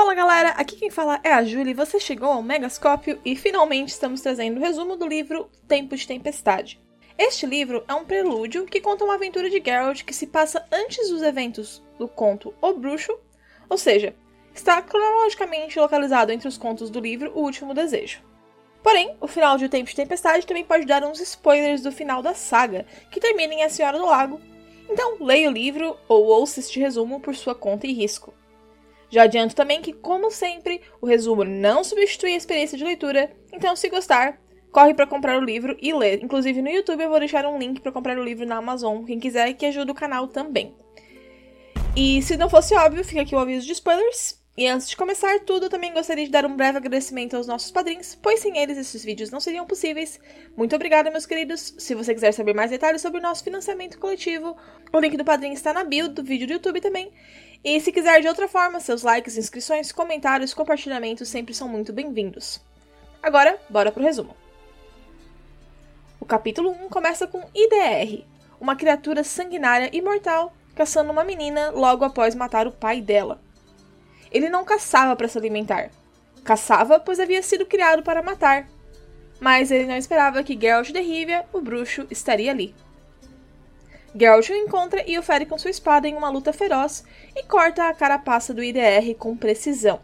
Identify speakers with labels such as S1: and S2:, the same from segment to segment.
S1: Fala galera, aqui quem fala é a Julie, você chegou ao Megascópio e finalmente estamos trazendo o resumo do livro Tempo de Tempestade. Este livro é um prelúdio que conta uma aventura de Geralt que se passa antes dos eventos do conto O Bruxo, ou seja, está cronologicamente localizado entre os contos do livro O Último Desejo. Porém, o final de O Tempo de Tempestade também pode dar uns spoilers do final da saga, que termina em A Senhora do Lago, então leia o livro ou ouça este resumo por sua conta e risco. Já adianto também que, como sempre, o resumo não substitui a experiência de leitura, então se gostar, corre para comprar o livro e ler. Inclusive no YouTube eu vou deixar um link para comprar o livro na Amazon, quem quiser que ajude o canal também. E se não fosse óbvio, fica aqui o aviso de spoilers. E antes de começar tudo, também gostaria de dar um breve agradecimento aos nossos padrinhos, pois sem eles esses vídeos não seriam possíveis. Muito obrigada, meus queridos. Se você quiser saber mais detalhes sobre o nosso financiamento coletivo, o link do padrinho está na bio do vídeo do YouTube também. E se quiser de outra forma, seus likes, inscrições, comentários, compartilhamentos sempre são muito bem-vindos. Agora, bora pro resumo. O capítulo 1 começa com IDR, uma criatura sanguinária e mortal caçando uma menina logo após matar o pai dela. Ele não caçava para se alimentar. Caçava pois havia sido criado para matar. Mas ele não esperava que Geralt de Rivia, o bruxo, estaria ali. Geralt o encontra e o fere com sua espada em uma luta feroz e corta a carapaça do IDR com precisão.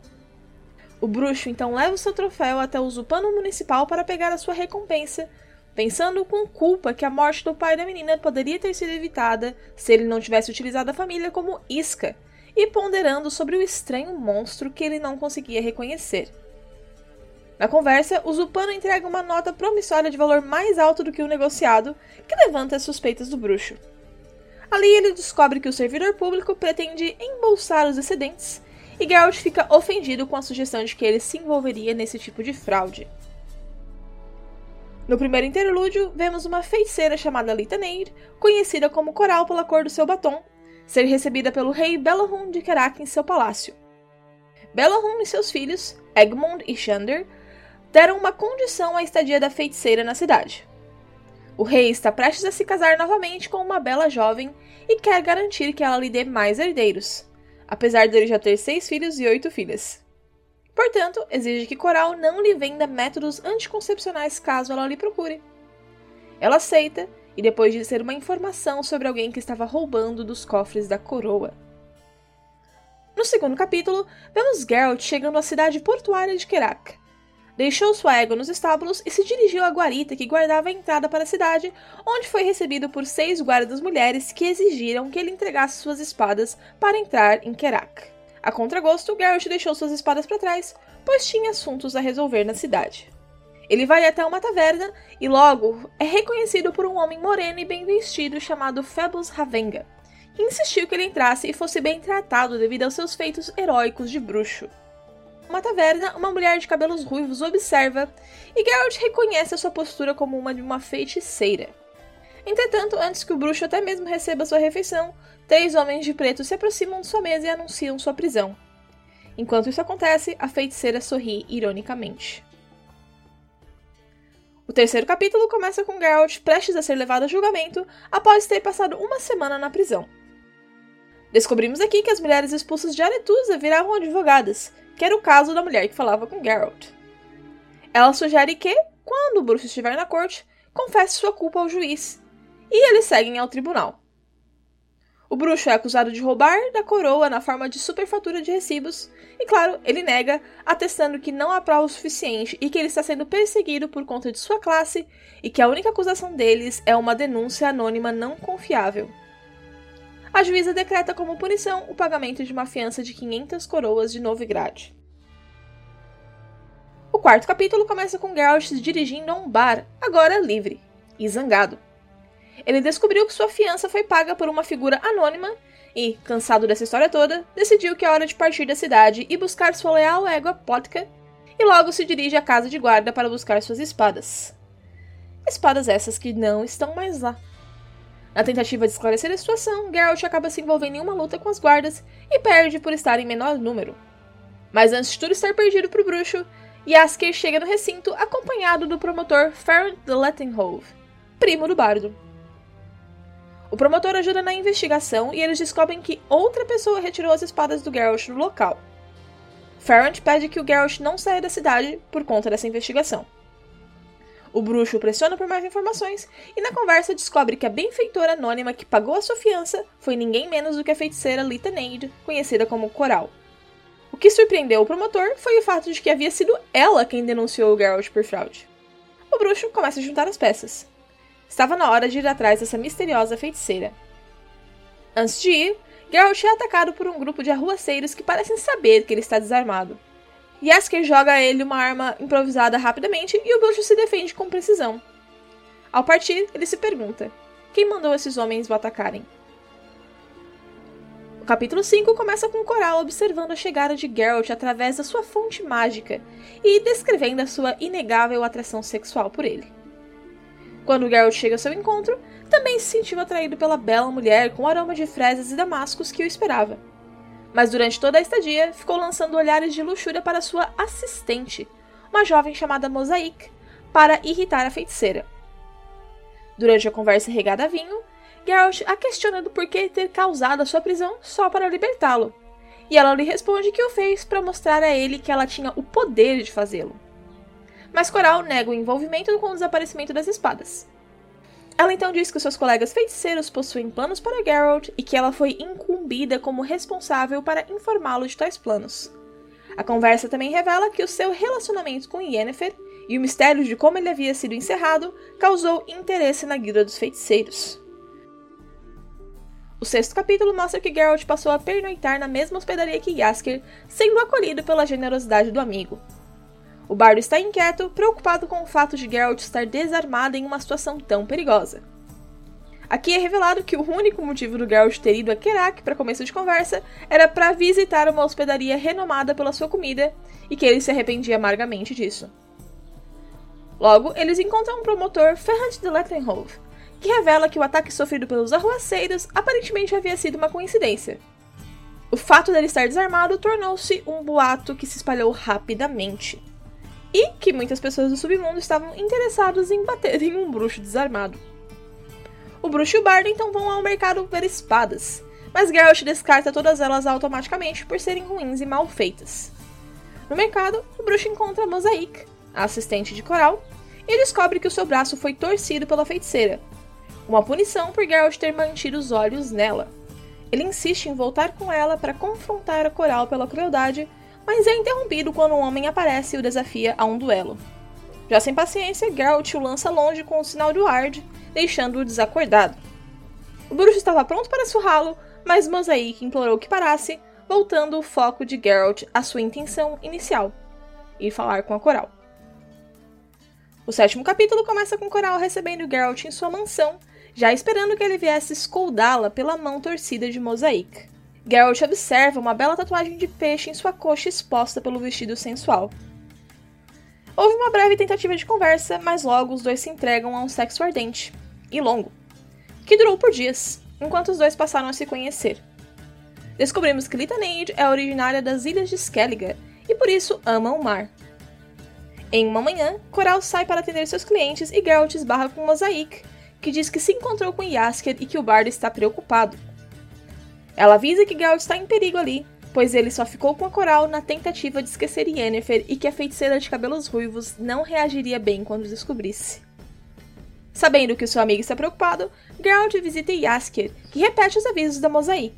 S1: O bruxo então leva o seu troféu até o Zupano Municipal para pegar a sua recompensa, pensando com culpa que a morte do pai da menina poderia ter sido evitada se ele não tivesse utilizado a família como isca, e ponderando sobre o estranho monstro que ele não conseguia reconhecer. Na conversa, o Zupano entrega uma nota promissória de valor mais alto do que o negociado, que levanta as suspeitas do bruxo. Ali ele descobre que o servidor público pretende embolsar os excedentes, e Geralt fica ofendido com a sugestão de que ele se envolveria nesse tipo de fraude. No primeiro interlúdio, vemos uma feiticeira chamada Litaneir, conhecida como Coral pela cor do seu batom, ser recebida pelo rei Belahun de Kerak em seu palácio. Belahun e seus filhos, Egmont e Shander, deram uma condição à estadia da feiticeira na cidade. O rei está prestes a se casar novamente com uma bela jovem e quer garantir que ela lhe dê mais herdeiros, apesar de ele já ter seis filhos e oito filhas. Portanto, exige que Coral não lhe venda métodos anticoncepcionais caso ela lhe procure. Ela aceita e depois de ser uma informação sobre alguém que estava roubando dos cofres da coroa. No segundo capítulo, vemos Geralt chegando à cidade portuária de Kerak, deixou sua égua nos estábulos e se dirigiu à guarita que guardava a entrada para a cidade, onde foi recebido por seis guardas mulheres que exigiram que ele entregasse suas espadas para entrar em Kerak. A contragosto, Geralt deixou suas espadas para trás, pois tinha assuntos a resolver na cidade. Ele vai até uma taverna e logo é reconhecido por um homem moreno e bem vestido chamado Phoebus Ravenga, que insistiu que ele entrasse e fosse bem tratado devido aos seus feitos heróicos de bruxo uma taverna, uma mulher de cabelos ruivos observa e Geralt reconhece a sua postura como uma de uma feiticeira. Entretanto, antes que o bruxo até mesmo receba sua refeição, três homens de preto se aproximam de sua mesa e anunciam sua prisão. Enquanto isso acontece, a feiticeira sorri ironicamente. O terceiro capítulo começa com Geralt prestes a ser levado a julgamento após ter passado uma semana na prisão. Descobrimos aqui que as mulheres expulsas de Aretusa viravam advogadas, que era o caso da mulher que falava com Geralt. Ela sugere que, quando o bruxo estiver na corte, confesse sua culpa ao juiz, e eles seguem ao tribunal. O bruxo é acusado de roubar da coroa na forma de superfatura de recibos, e claro, ele nega, atestando que não há prova o suficiente e que ele está sendo perseguido por conta de sua classe e que a única acusação deles é uma denúncia anônima não confiável a juíza decreta como punição o pagamento de uma fiança de 500 coroas de Novigrad. O quarto capítulo começa com Geralt dirigindo a um bar, agora livre e zangado. Ele descobriu que sua fiança foi paga por uma figura anônima e, cansado dessa história toda, decidiu que é hora de partir da cidade e buscar sua leal égua Potka, e logo se dirige à casa de guarda para buscar suas espadas. Espadas essas que não estão mais lá. Na tentativa de esclarecer a situação, Geralt acaba se envolvendo em uma luta com as guardas e perde por estar em menor número. Mas antes de tudo estar perdido para o bruxo, Yasker chega no recinto acompanhado do promotor Ferrand de Lettenhove, primo do bardo. O promotor ajuda na investigação e eles descobrem que outra pessoa retirou as espadas do Geralt no local. Ferrand pede que o Geralt não saia da cidade por conta dessa investigação. O bruxo pressiona por mais informações e na conversa descobre que a benfeitora anônima que pagou a sua fiança foi ninguém menos do que a feiticeira Lita Nade, conhecida como Coral. O que surpreendeu o promotor foi o fato de que havia sido ela quem denunciou o Geralt por fraude. O bruxo começa a juntar as peças. Estava na hora de ir atrás dessa misteriosa feiticeira. Antes de ir, Geralt é atacado por um grupo de arruaceiros que parecem saber que ele está desarmado. Yasker joga a ele uma arma improvisada rapidamente e o bruxo se defende com precisão. Ao partir, ele se pergunta: quem mandou esses homens o atacarem? O capítulo 5 começa com Coral observando a chegada de Geralt através da sua fonte mágica e descrevendo a sua inegável atração sexual por ele. Quando Geralt chega ao seu encontro, também se sentiu atraído pela bela mulher com aroma de fresas e damascos que o esperava mas durante toda a estadia ficou lançando olhares de luxúria para sua assistente, uma jovem chamada Mosaic, para irritar a feiticeira. Durante a conversa regada a vinho, Geralt a questiona do porquê ter causado a sua prisão só para libertá-lo, e ela lhe responde que o fez para mostrar a ele que ela tinha o poder de fazê-lo. Mas Coral nega o envolvimento com o desaparecimento das espadas. Ela então diz que seus colegas feiticeiros possuem planos para Geralt e que ela foi incumbida como responsável para informá-lo de tais planos. A conversa também revela que o seu relacionamento com Yennefer e o mistério de como ele havia sido encerrado causou interesse na guilda dos feiticeiros. O sexto capítulo mostra que Geralt passou a pernoitar na mesma hospedaria que Yasker, sendo acolhido pela generosidade do amigo. O bardo está inquieto, preocupado com o fato de Geralt estar desarmado em uma situação tão perigosa. Aqui é revelado que o único motivo do Geralt ter ido a Kerak para começo de conversa era para visitar uma hospedaria renomada pela sua comida e que ele se arrependia amargamente disso. Logo, eles encontram um promotor, Ferrand de Lettenhove, que revela que o ataque sofrido pelos arruaceiros aparentemente havia sido uma coincidência. O fato dele estar desarmado tornou-se um boato que se espalhou rapidamente e que muitas pessoas do submundo estavam interessadas em bater em um bruxo desarmado. O bruxo e o bardo então vão ao mercado ver espadas, mas Geralt descarta todas elas automaticamente por serem ruins e mal feitas. No mercado, o bruxo encontra Mosaic, a assistente de Coral, e descobre que o seu braço foi torcido pela feiticeira, uma punição por Geralt ter mantido os olhos nela. Ele insiste em voltar com ela para confrontar a Coral pela crueldade mas é interrompido quando um homem aparece e o desafia a um duelo. Já sem paciência, Geralt o lança longe com o sinal de Ward, deixando-o desacordado. O bruxo estava pronto para surrá-lo, mas Mosaic implorou que parasse, voltando o foco de Geralt à sua intenção inicial, ir falar com a Coral. O sétimo capítulo começa com Coral recebendo Geralt em sua mansão, já esperando que ele viesse escoldá-la pela mão torcida de Mosaic. Geralt observa uma bela tatuagem de peixe em sua coxa exposta pelo vestido sensual. Houve uma breve tentativa de conversa, mas logo os dois se entregam a um sexo ardente e longo, que durou por dias, enquanto os dois passaram a se conhecer. Descobrimos que Litanade é originária das ilhas de Skellige e por isso ama o mar. Em uma manhã, Coral sai para atender seus clientes e Geralt esbarra com Mosaic, que diz que se encontrou com Yasker e que o bardo está preocupado. Ela avisa que Geralt está em perigo ali, pois ele só ficou com a coral na tentativa de esquecer Yennefer e que a feiticeira de cabelos ruivos não reagiria bem quando descobrisse. Sabendo que o seu amigo está preocupado, Geralt visita Yasker, que repete os avisos da Mosaic.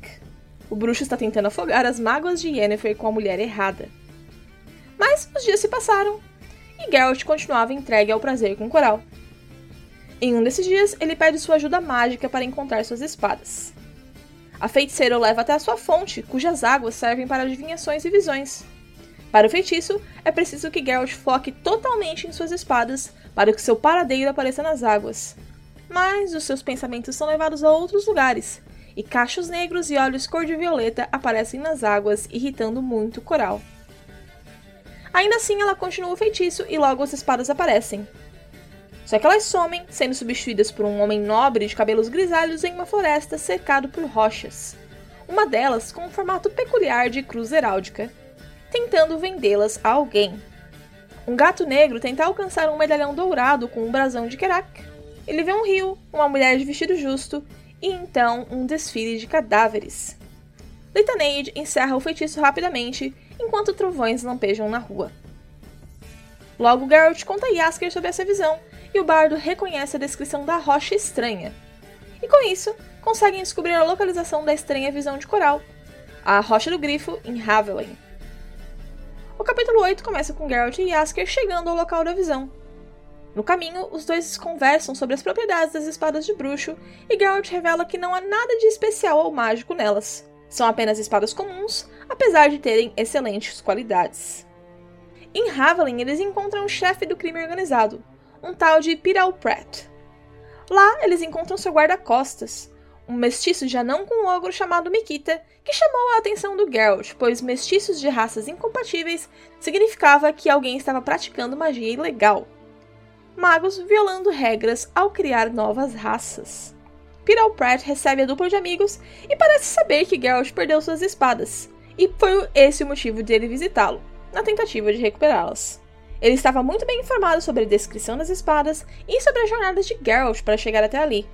S1: O bruxo está tentando afogar as mágoas de Yennefer com a mulher errada. Mas os dias se passaram, e Geralt continuava entregue ao prazer com Coral. Em um desses dias, ele pede sua ajuda mágica para encontrar suas espadas. A feiticeira o leva até a sua fonte, cujas águas servem para adivinhações e visões. Para o feitiço, é preciso que Geralt foque totalmente em suas espadas para que seu paradeiro apareça nas águas. Mas os seus pensamentos são levados a outros lugares, e cachos negros e olhos cor-de-violeta aparecem nas águas, irritando muito o coral. Ainda assim, ela continua o feitiço e logo as espadas aparecem, só que elas somem, sendo substituídas por um homem nobre de cabelos grisalhos em uma floresta cercado por rochas. Uma delas com um formato peculiar de cruz heráldica, tentando vendê-las a alguém. Um gato negro tenta alcançar um medalhão dourado com um brasão de Kerak. Ele vê um rio, uma mulher de vestido justo e então um desfile de cadáveres. Litaneide encerra o feitiço rapidamente, enquanto trovões lampejam na rua. Logo, Geralt conta a Yasker sobre essa visão, e o bardo reconhece a descrição da rocha estranha. E com isso, conseguem descobrir a localização da estranha visão de coral, a Rocha do Grifo, em Havelin. O capítulo 8 começa com Geralt e Yasker chegando ao local da visão. No caminho, os dois conversam sobre as propriedades das espadas de bruxo e Geralt revela que não há nada de especial ou mágico nelas. São apenas espadas comuns, apesar de terem excelentes qualidades. Em Havelin, eles encontram o chefe do crime organizado, um tal de Piral Pratt. Lá, eles encontram seu guarda-costas, um mestiço de anão com um ogro chamado Mikita, que chamou a atenção do Geralt, pois mestiços de raças incompatíveis significava que alguém estava praticando magia ilegal. Magos violando regras ao criar novas raças. Piral Pratt recebe a dupla de amigos e parece saber que Geralt perdeu suas espadas, e foi esse o motivo dele visitá-lo na tentativa de recuperá-las. Ele estava muito bem informado sobre a descrição das espadas e sobre as jornadas de Geralt para chegar até ali.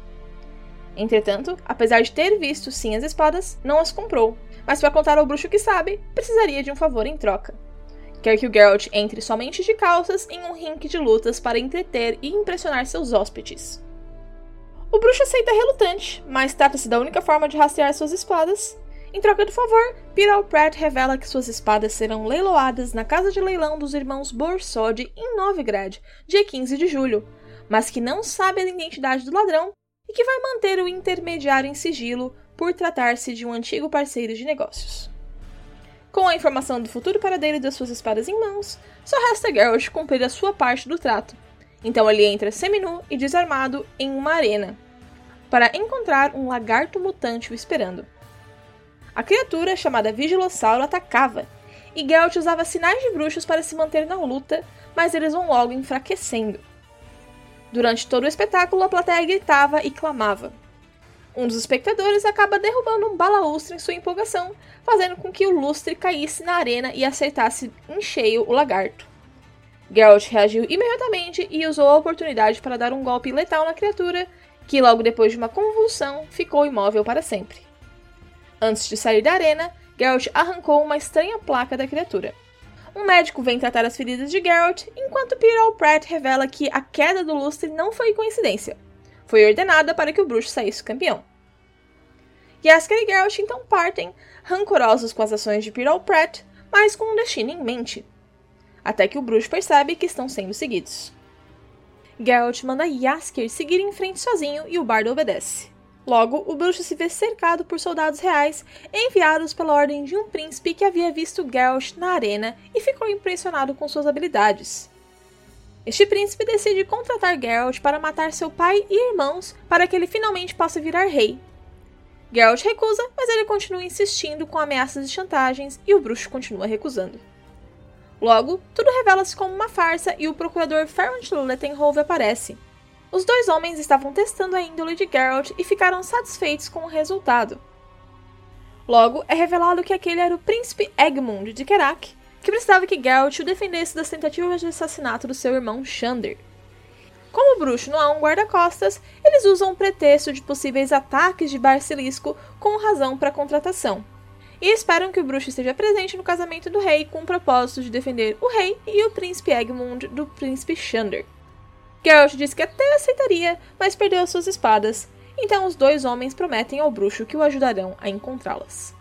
S1: Entretanto, apesar de ter visto sim as espadas, não as comprou, mas para contar ao bruxo que sabe, precisaria de um favor em troca. Quer que o Geralt entre somente de calças em um rink de lutas para entreter e impressionar seus hóspedes. O bruxo aceita relutante, mas trata-se da única forma de rastrear suas espadas, em troca do favor, Peter Pratt revela que suas espadas serão leiloadas na casa de leilão dos irmãos Borsod em Novigrad, dia 15 de julho, mas que não sabe a identidade do ladrão e que vai manter o intermediário em sigilo por tratar-se de um antigo parceiro de negócios. Com a informação do futuro paradeiro das suas espadas em mãos, só resta Geralt cumprir a sua parte do trato. Então ele entra seminu e desarmado em uma arena para encontrar um lagarto mutante o esperando. A criatura, chamada Vigilossauro, atacava, e Geralt usava sinais de bruxos para se manter na luta, mas eles vão logo enfraquecendo. Durante todo o espetáculo, a plateia gritava e clamava. Um dos espectadores acaba derrubando um balaustre em sua empolgação, fazendo com que o lustre caísse na arena e acertasse em cheio o lagarto. Geralt reagiu imediatamente e usou a oportunidade para dar um golpe letal na criatura, que logo depois de uma convulsão ficou imóvel para sempre. Antes de sair da arena, Geralt arrancou uma estranha placa da criatura. Um médico vem tratar as feridas de Geralt, enquanto Peter Pratt revela que a queda do lustre não foi coincidência. Foi ordenada para que o bruxo saísse campeão. Yasker e Geralt então partem, rancorosos com as ações de Peter Pratt, mas com um destino em mente. Até que o bruxo percebe que estão sendo seguidos. Geralt manda Yasker seguir em frente sozinho e o bardo obedece. Logo, o bruxo se vê cercado por soldados reais enviados pela ordem de um príncipe que havia visto Geralt na arena e ficou impressionado com suas habilidades. Este príncipe decide contratar Geralt para matar seu pai e irmãos para que ele finalmente possa virar rei. Geralt recusa, mas ele continua insistindo com ameaças e chantagens e o bruxo continua recusando. Logo, tudo revela-se como uma farsa e o procurador Ferrant Lettenhove aparece, os dois homens estavam testando a índole de Geralt e ficaram satisfeitos com o resultado. Logo, é revelado que aquele era o príncipe Egmund de Kerak, que precisava que Geralt o defendesse das tentativas de assassinato do seu irmão Xander. Como o bruxo não há um guarda-costas, eles usam o pretexto de possíveis ataques de Basilisco como razão para a contratação. E esperam que o bruxo esteja presente no casamento do rei com o propósito de defender o rei e o príncipe Egmund do príncipe Xander. Geralt disse que até aceitaria, mas perdeu suas espadas, então os dois homens prometem ao bruxo que o ajudarão a encontrá-las.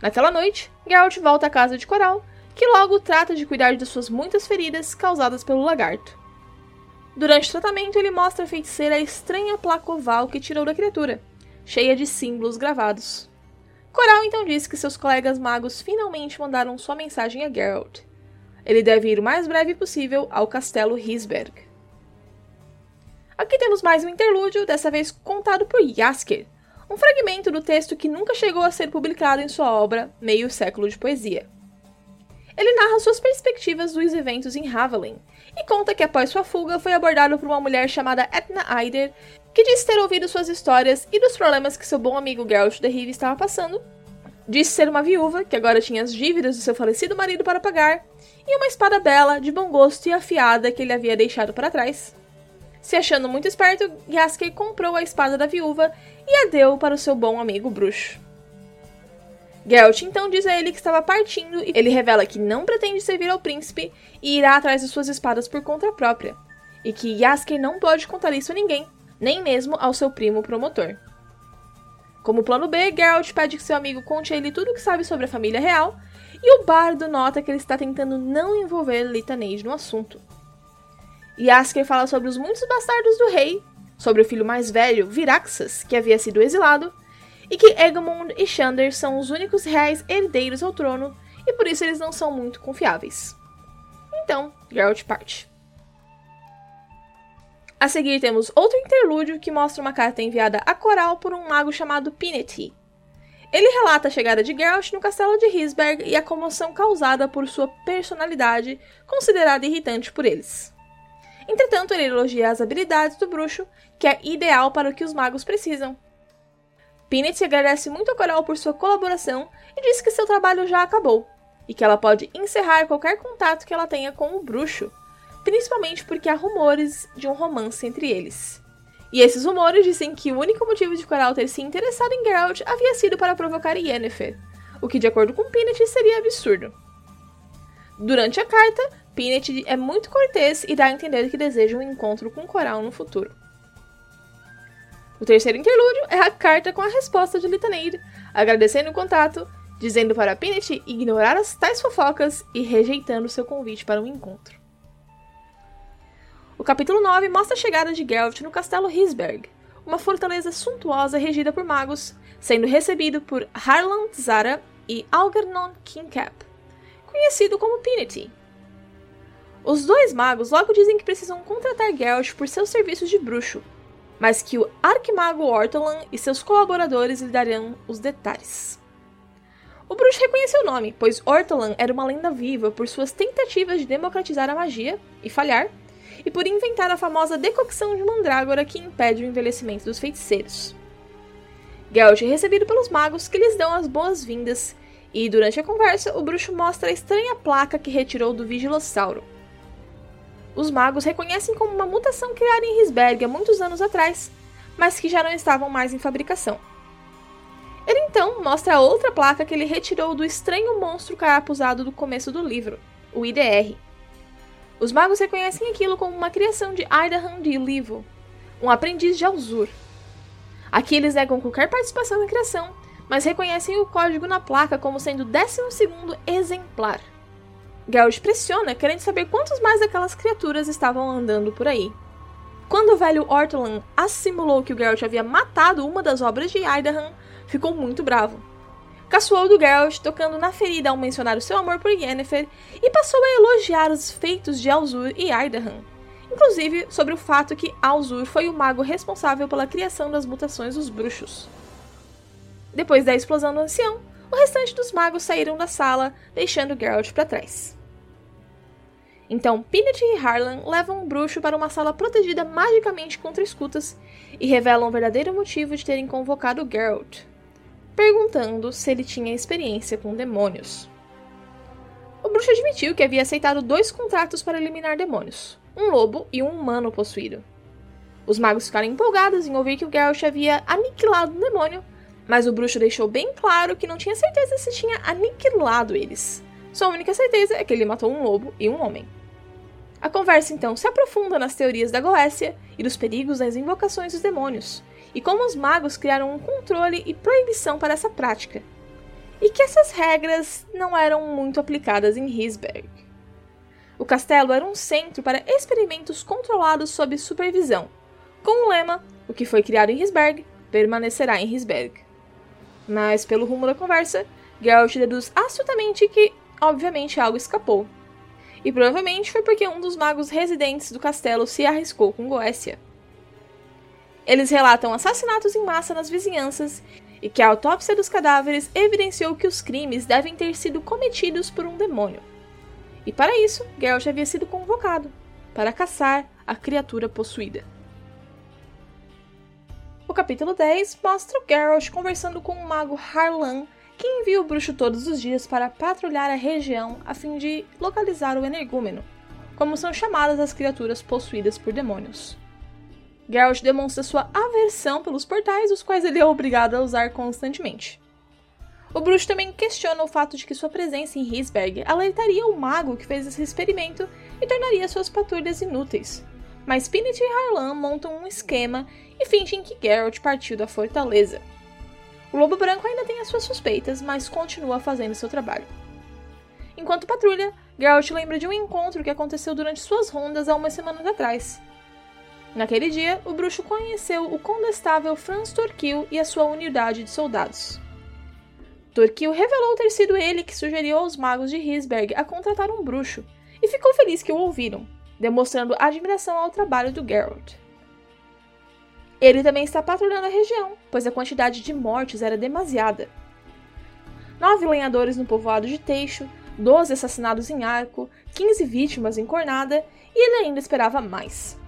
S1: Naquela noite, Geralt volta à casa de Coral, que logo trata de cuidar de suas muitas feridas causadas pelo lagarto. Durante o tratamento, ele mostra a feiticeira a estranha placa oval que tirou da criatura, cheia de símbolos gravados. Coral então diz que seus colegas magos finalmente mandaram sua mensagem a Geralt. Ele deve ir o mais breve possível ao castelo Hisberg. Aqui temos mais um interlúdio, dessa vez contado por Yasker, um fragmento do texto que nunca chegou a ser publicado em sua obra Meio Século de Poesia. Ele narra suas perspectivas dos eventos em Havelin e conta que após sua fuga foi abordado por uma mulher chamada Etna Eider, que disse ter ouvido suas histórias e dos problemas que seu bom amigo Geralt de Rive estava passando. Disse ser uma viúva, que agora tinha as dívidas do seu falecido marido para pagar, e uma espada bela, de bom gosto e afiada que ele havia deixado para trás. Se achando muito esperto, Yasker comprou a espada da viúva e a deu para o seu bom amigo bruxo. Geralt então diz a ele que estava partindo e ele revela que não pretende servir ao príncipe e irá atrás de suas espadas por conta própria, e que Yasker não pode contar isso a ninguém, nem mesmo ao seu primo promotor. Como plano B, Geralt pede que seu amigo conte a ele tudo o que sabe sobre a família real, e o bardo nota que ele está tentando não envolver Litanage no assunto. Yasker fala sobre os muitos bastardos do rei, sobre o filho mais velho, Viraxas, que havia sido exilado, e que Egamond e Xander são os únicos reais herdeiros ao trono e por isso eles não são muito confiáveis. Então, Geralt parte. A seguir temos outro interlúdio que mostra uma carta enviada a Coral por um mago chamado Pinety. Ele relata a chegada de Geralt no castelo de Hisberg e a comoção causada por sua personalidade, considerada irritante por eles. Entretanto, ele elogia as habilidades do bruxo, que é ideal para o que os magos precisam, Pinet agradece muito a Coral por sua colaboração e diz que seu trabalho já acabou, e que ela pode encerrar qualquer contato que ela tenha com o bruxo, principalmente porque há rumores de um romance entre eles. E esses rumores dizem que o único motivo de Coral ter se interessado em Geralt havia sido para provocar Yennefer, o que de acordo com Pinet seria absurdo. Durante a carta, Pinet é muito cortês e dá a entender que deseja um encontro com Coral no futuro. O terceiro interlúdio é a carta com a resposta de Litaneide, agradecendo o contato, dizendo para Pinet ignorar as tais fofocas e rejeitando seu convite para um encontro. O capítulo 9 mostra a chegada de Geralt no castelo Hisberg, uma fortaleza suntuosa regida por magos, sendo recebido por Harlan Zara e Algernon Kingcap, conhecido como Pinety. Os dois magos logo dizem que precisam contratar Geralt por seus serviços de bruxo, mas que o arquimago Ortolan e seus colaboradores lhe darão os detalhes. O bruxo reconheceu o nome, pois Ortolan era uma lenda viva por suas tentativas de democratizar a magia e falhar, e por inventar a famosa decocção de mandrágora que impede o envelhecimento dos feiticeiros. Geralt é recebido pelos magos que lhes dão as boas-vindas, e durante a conversa o bruxo mostra a estranha placa que retirou do Vigilossauro, os magos reconhecem como uma mutação criada em Risberg há muitos anos atrás, mas que já não estavam mais em fabricação. Ele então mostra outra placa que ele retirou do estranho monstro carapuzado do começo do livro, o IDR. Os magos reconhecem aquilo como uma criação de Idahan de Livo, um aprendiz de Alzur. Aqui eles negam qualquer participação na criação, mas reconhecem o código na placa como sendo o 12 exemplar. Geralt pressiona, querendo saber quantos mais daquelas criaturas estavam andando por aí. Quando o velho Ortolan assimilou que o Geralt havia matado uma das obras de Idahan, ficou muito bravo. Caçoou do Geralt, tocando na ferida ao mencionar o seu amor por Yennefer, e passou a elogiar os feitos de Alzur e Idahan, inclusive sobre o fato que Alzur foi o mago responsável pela criação das mutações dos bruxos. Depois da explosão do ancião, o restante dos magos saíram da sala, deixando Geralt para trás. Então, Pinet e Harlan levam o bruxo para uma sala protegida magicamente contra escutas e revelam o verdadeiro motivo de terem convocado Geralt, perguntando se ele tinha experiência com demônios. O bruxo admitiu que havia aceitado dois contratos para eliminar demônios, um lobo e um humano possuído. Os magos ficaram empolgados em ouvir que o Geralt havia aniquilado um demônio, mas o bruxo deixou bem claro que não tinha certeza se tinha aniquilado eles. Sua única certeza é que ele matou um lobo e um homem. A conversa então se aprofunda nas teorias da Goécia e dos perigos das invocações dos demônios, e como os magos criaram um controle e proibição para essa prática, e que essas regras não eram muito aplicadas em Hisberg. O castelo era um centro para experimentos controlados sob supervisão, com o lema: o que foi criado em Hisberg permanecerá em Hisberg. Mas, pelo rumo da conversa, Geralt deduz astutamente que, obviamente, algo escapou, e provavelmente foi porque um dos magos residentes do castelo se arriscou com Goécia. Eles relatam assassinatos em massa nas vizinhanças e que a autópsia dos cadáveres evidenciou que os crimes devem ter sido cometidos por um demônio. E para isso, Geralt havia sido convocado para caçar a criatura possuída. O capítulo 10 mostra o Geralt conversando com o mago Harlan que envia o bruxo todos os dias para patrulhar a região a fim de localizar o energúmeno, como são chamadas as criaturas possuídas por demônios. Geralt demonstra sua aversão pelos portais, os quais ele é obrigado a usar constantemente. O bruxo também questiona o fato de que sua presença em Hisberg alertaria o mago que fez esse experimento e tornaria suas patrulhas inúteis. Mas Pinit e Harlan montam um esquema e fingem que Geralt partiu da fortaleza. O Lobo Branco ainda tem as suas suspeitas, mas continua fazendo seu trabalho. Enquanto patrulha, Geralt lembra de um encontro que aconteceu durante suas rondas há umas semanas atrás. Naquele dia, o bruxo conheceu o condestável Franz Torquil e a sua unidade de soldados. Torquil revelou ter sido ele que sugeriu aos magos de Hisberg a contratar um bruxo, e ficou feliz que o ouviram, demonstrando admiração ao trabalho do Geralt. Ele também está patrulhando a região, pois a quantidade de mortes era demasiada. Nove lenhadores no povoado de Teixo, 12 assassinados em arco, 15 vítimas em cornada, e ele ainda esperava mais.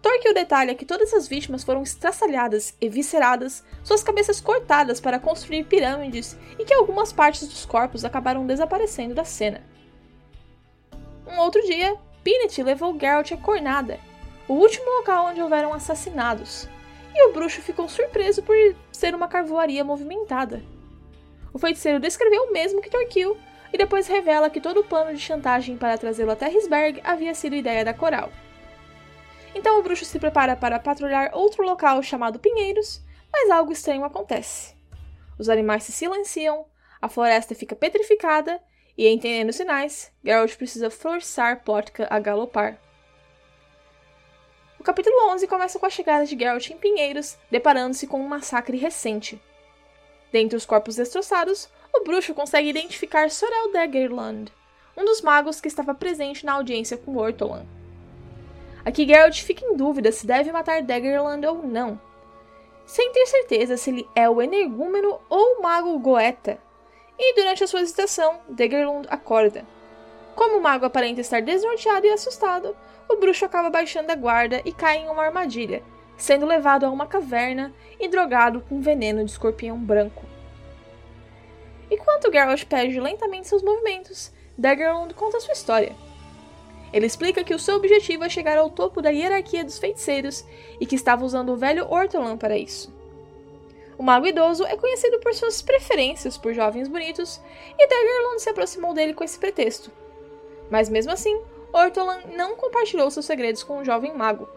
S1: Torque o detalha que todas as vítimas foram estraçalhadas, evisceradas, suas cabeças cortadas para construir pirâmides e que algumas partes dos corpos acabaram desaparecendo da cena. Um outro dia, Pinet levou Geralt a Cornada, o último local onde houveram assassinados, e o bruxo ficou surpreso por ser uma carvoaria movimentada. O feiticeiro descreveu o mesmo que Torquil e depois revela que todo o plano de chantagem para trazê-lo até Risberg havia sido ideia da Coral. Então o bruxo se prepara para patrulhar outro local chamado Pinheiros, mas algo estranho acontece. Os animais se silenciam, a floresta fica petrificada e, entendendo os sinais, Geralt precisa forçar Plotka a galopar. Capítulo 11 começa com a chegada de Geralt em Pinheiros, deparando-se com um massacre recente. Dentre os corpos destroçados, o bruxo consegue identificar Sorel Daggerland, um dos magos que estava presente na audiência com Ortolan. Aqui Geralt fica em dúvida se deve matar Daggerland ou não, sem ter certeza se ele é o energúmeno ou o mago Goeta. E durante a sua hesitação, Daggerland acorda. Como o mago aparenta estar desnorteado e assustado, o bruxo acaba baixando a guarda e cai em uma armadilha, sendo levado a uma caverna e drogado com veneno de escorpião branco. Enquanto Geralt perde lentamente seus movimentos, Daggerland conta sua história. Ele explica que o seu objetivo é chegar ao topo da hierarquia dos feiticeiros e que estava usando o velho Ortolan para isso. O mago idoso é conhecido por suas preferências por jovens bonitos e Daggerlund se aproximou dele com esse pretexto. Mas mesmo assim, Ortolan não compartilhou seus segredos com o jovem mago.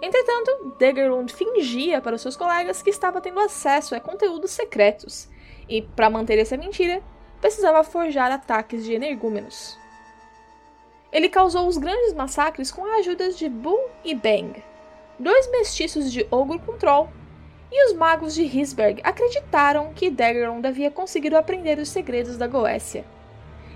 S1: Entretanto, Daggerlund fingia para seus colegas que estava tendo acesso a conteúdos secretos e, para manter essa mentira, precisava forjar ataques de energúmenos. Ele causou os grandes massacres com a ajuda de Bull e Bang, dois mestiços de Ogro com Troll, e os magos de Hisberg acreditaram que Daggerlund havia conseguido aprender os segredos da Goécia.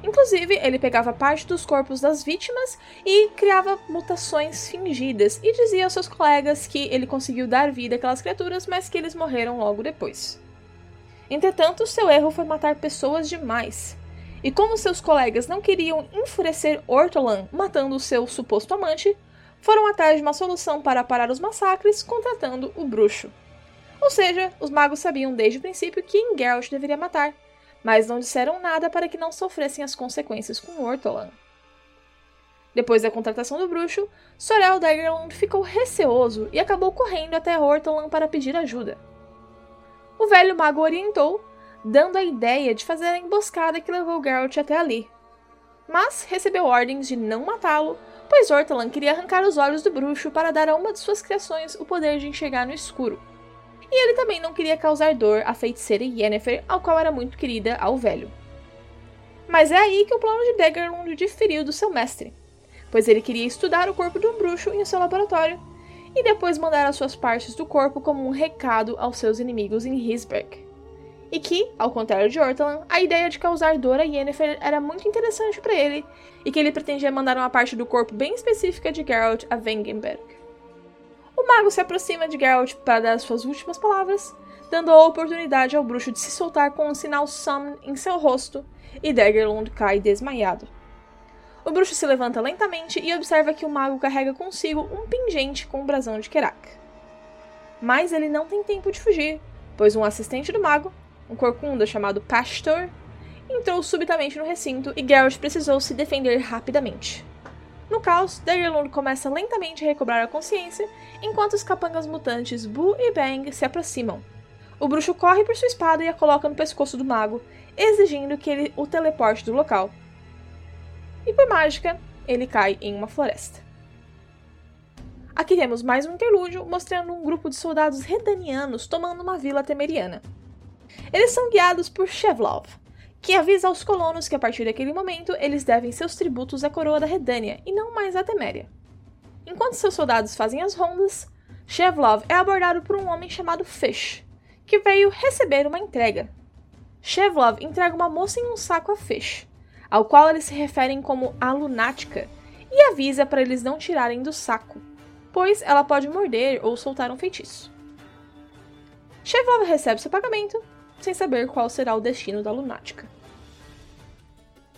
S1: Inclusive, ele pegava parte dos corpos das vítimas e criava mutações fingidas e dizia aos seus colegas que ele conseguiu dar vida àquelas criaturas, mas que eles morreram logo depois. Entretanto, seu erro foi matar pessoas demais. E como seus colegas não queriam enfurecer Ortolan matando seu suposto amante, foram atrás de uma solução para parar os massacres, contratando o bruxo. Ou seja, os magos sabiam desde o princípio quem Geralt deveria matar, mas não disseram nada para que não sofressem as consequências com Ortolan. Depois da contratação do bruxo, Sorel Daggerland ficou receoso e acabou correndo até Ortolan para pedir ajuda. O velho mago orientou dando a ideia de fazer a emboscada que levou Geralt até ali. Mas recebeu ordens de não matá-lo, pois Ortolan queria arrancar os olhos do bruxo para dar a uma de suas criações o poder de enxergar no escuro. E ele também não queria causar dor à feiticeira Yennefer, ao qual era muito querida ao velho. Mas é aí que o plano de Daggerlund diferiu do seu mestre, pois ele queria estudar o corpo do bruxo em seu laboratório e depois mandar as suas partes do corpo como um recado aos seus inimigos em Hisberg e que, ao contrário de Ortolan, a ideia de causar dor a Yennefer era muito interessante para ele, e que ele pretendia mandar uma parte do corpo bem específica de Geralt a Wengenberg. O mago se aproxima de Geralt para dar suas últimas palavras, dando a oportunidade ao bruxo de se soltar com um sinal Summon em seu rosto, e Daggerlund cai desmaiado. O bruxo se levanta lentamente e observa que o mago carrega consigo um pingente com um brasão de Kerak. Mas ele não tem tempo de fugir, pois um assistente do mago, um corcunda chamado Pastor, entrou subitamente no recinto e Geralt precisou se defender rapidamente. No caos, Daggerlord começa lentamente a recobrar a consciência, enquanto os capangas mutantes Boo e Bang se aproximam. O bruxo corre por sua espada e a coloca no pescoço do mago, exigindo que ele o teleporte do local. E por mágica, ele cai em uma floresta. Aqui temos mais um interlúdio mostrando um grupo de soldados redanianos tomando uma vila temeriana. Eles são guiados por Shevlov, que avisa aos colonos que a partir daquele momento eles devem seus tributos à coroa da Redânia e não mais à Teméria. Enquanto seus soldados fazem as rondas, Shevlov é abordado por um homem chamado Fish, que veio receber uma entrega. Shevlov entrega uma moça em um saco a Fish, ao qual eles se referem como a lunática, e avisa para eles não tirarem do saco, pois ela pode morder ou soltar um feitiço. Shevlov recebe seu pagamento, sem saber qual será o destino da lunática.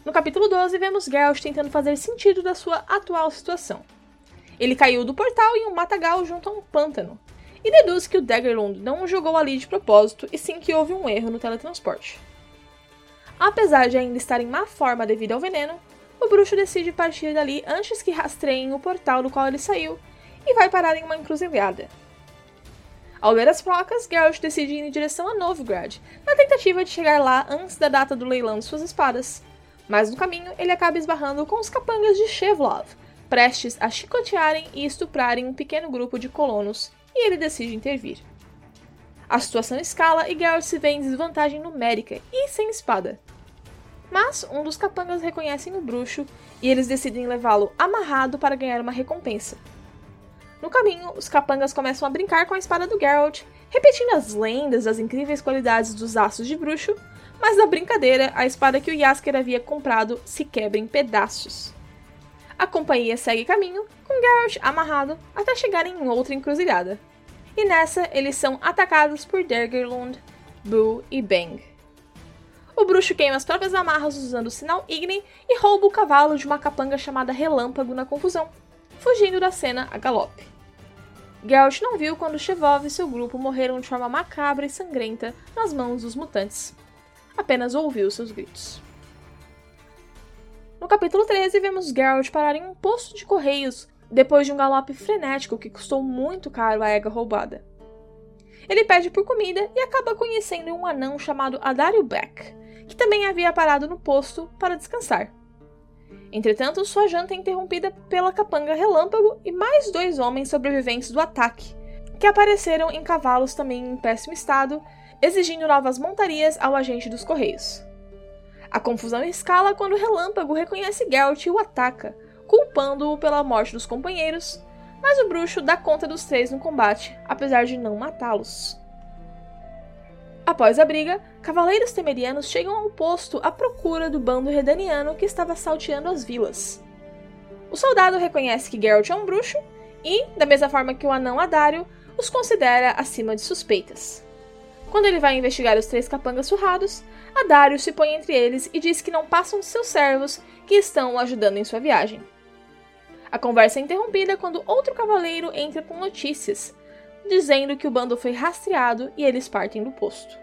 S1: No capítulo 12, vemos Geralt tentando fazer sentido da sua atual situação. Ele caiu do portal em um matagal junto a um pântano, e deduz que o Daggerlund não o jogou ali de propósito e sim que houve um erro no teletransporte. Apesar de ainda estar em má forma devido ao veneno, o bruxo decide partir dali antes que rastreiem o portal do qual ele saiu e vai parar em uma encruzilhada. Ao ver as placas, Geralt decide ir em direção a Novigrad, na tentativa de chegar lá antes da data do leilão de suas espadas. Mas no caminho, ele acaba esbarrando com os capangas de Shevlov, prestes a chicotearem e estuprarem um pequeno grupo de colonos e ele decide intervir. A situação escala e Geralt se vê em desvantagem numérica e sem espada. Mas um dos capangas reconhecem o bruxo e eles decidem levá-lo amarrado para ganhar uma recompensa. No caminho, os capangas começam a brincar com a espada do Geralt, repetindo as lendas das incríveis qualidades dos aços de bruxo, mas na brincadeira, a espada que o Yasker havia comprado se quebra em pedaços. A companhia segue caminho, com Geralt amarrado, até chegarem em outra encruzilhada. E nessa, eles são atacados por Dergerlund, Boo e Bang. O bruxo queima as próprias amarras usando o sinal Igni e rouba o cavalo de uma capanga chamada Relâmpago na confusão, fugindo da cena a galope. Geralt não viu quando Chevov e seu grupo morreram de forma macabra e sangrenta nas mãos dos mutantes. Apenas ouviu seus gritos. No capítulo 13, vemos Geralt parar em um posto de correios depois de um galope frenético que custou muito caro à ega roubada. Ele pede por comida e acaba conhecendo um anão chamado Adario Beck, que também havia parado no posto para descansar. Entretanto, sua janta é interrompida pela capanga Relâmpago e mais dois homens sobreviventes do ataque, que apareceram em cavalos também em péssimo estado, exigindo novas montarias ao agente dos Correios. A confusão escala quando Relâmpago reconhece Geralt e o ataca, culpando-o pela morte dos companheiros, mas o bruxo dá conta dos três no combate, apesar de não matá-los. Após a briga, cavaleiros temerianos chegam ao posto à procura do bando redaniano que estava salteando as vilas. O soldado reconhece que Geralt é um bruxo e, da mesma forma que o anão Adário, os considera acima de suspeitas. Quando ele vai investigar os três capangas surrados, Adário se põe entre eles e diz que não passam de seus servos que estão o ajudando em sua viagem. A conversa é interrompida quando outro cavaleiro entra com notícias, dizendo que o bando foi rastreado e eles partem do posto.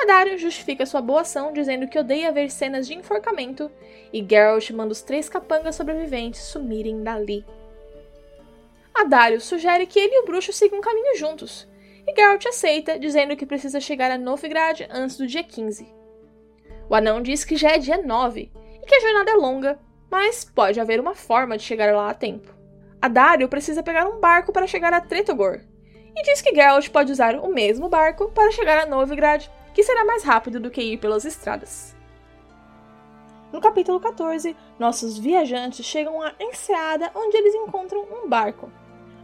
S1: Adário justifica sua boa ação dizendo que odeia ver cenas de enforcamento e Geralt manda os três capangas sobreviventes sumirem dali. Adário sugere que ele e o bruxo sigam um caminho juntos, e Geralt aceita, dizendo que precisa chegar a Novigrad antes do dia 15. O anão diz que já é dia 9 e que a jornada é longa, mas pode haver uma forma de chegar lá a tempo. Adário precisa pegar um barco para chegar a Tretogor, e diz que Geralt pode usar o mesmo barco para chegar a Novigrad, que será mais rápido do que ir pelas estradas. No capítulo 14, nossos viajantes chegam à enseada onde eles encontram um barco,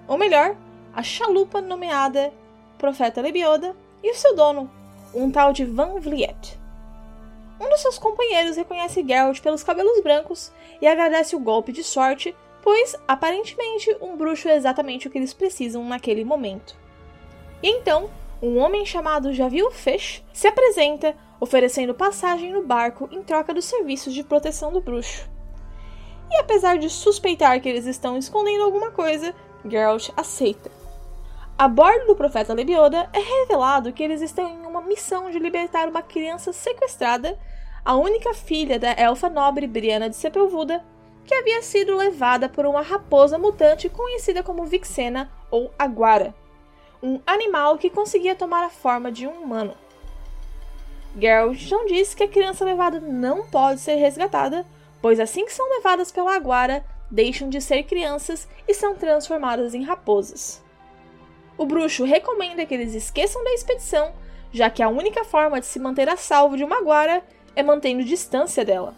S1: ou melhor, a chalupa nomeada profeta Lebioda, e o seu dono, um tal de Van Vliet. Um dos seus companheiros reconhece Geralt pelos cabelos brancos e agradece o golpe de sorte, pois, aparentemente, um bruxo é exatamente o que eles precisam naquele momento. E então, um homem chamado Javil Fish se apresenta, oferecendo passagem no barco em troca dos serviços de proteção do bruxo. E apesar de suspeitar que eles estão escondendo alguma coisa, Geralt aceita. A bordo do profeta Lebioda é revelado que eles estão em uma missão de libertar uma criança sequestrada, a única filha da elfa nobre Briana de Sepulvuda, que havia sido levada por uma raposa mutante conhecida como Vixena ou Aguara, um animal que conseguia tomar a forma de um humano. Geralt então diz que a criança levada não pode ser resgatada, pois assim que são levadas pela Aguara, deixam de ser crianças e são transformadas em raposas. O bruxo recomenda que eles esqueçam da expedição, já que a única forma de se manter a salvo de uma Aguara é mantendo distância dela.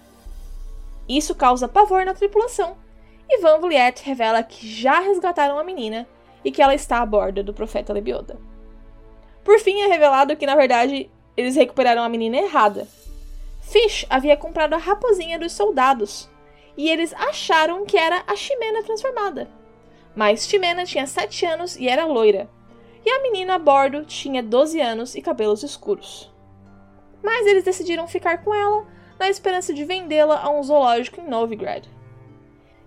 S1: Isso causa pavor na tripulação, e Van Vliet revela que já resgataram a menina e que ela está a bordo do profeta Lebioda. Por fim, é revelado que, na verdade, eles recuperaram a menina errada. Fish havia comprado a raposinha dos soldados, e eles acharam que era a Ximena transformada. Mas Ximena tinha 7 anos e era loira, e a menina a bordo tinha 12 anos e cabelos escuros. Mas eles decidiram ficar com ela na esperança de vendê-la a um zoológico em Novigrad.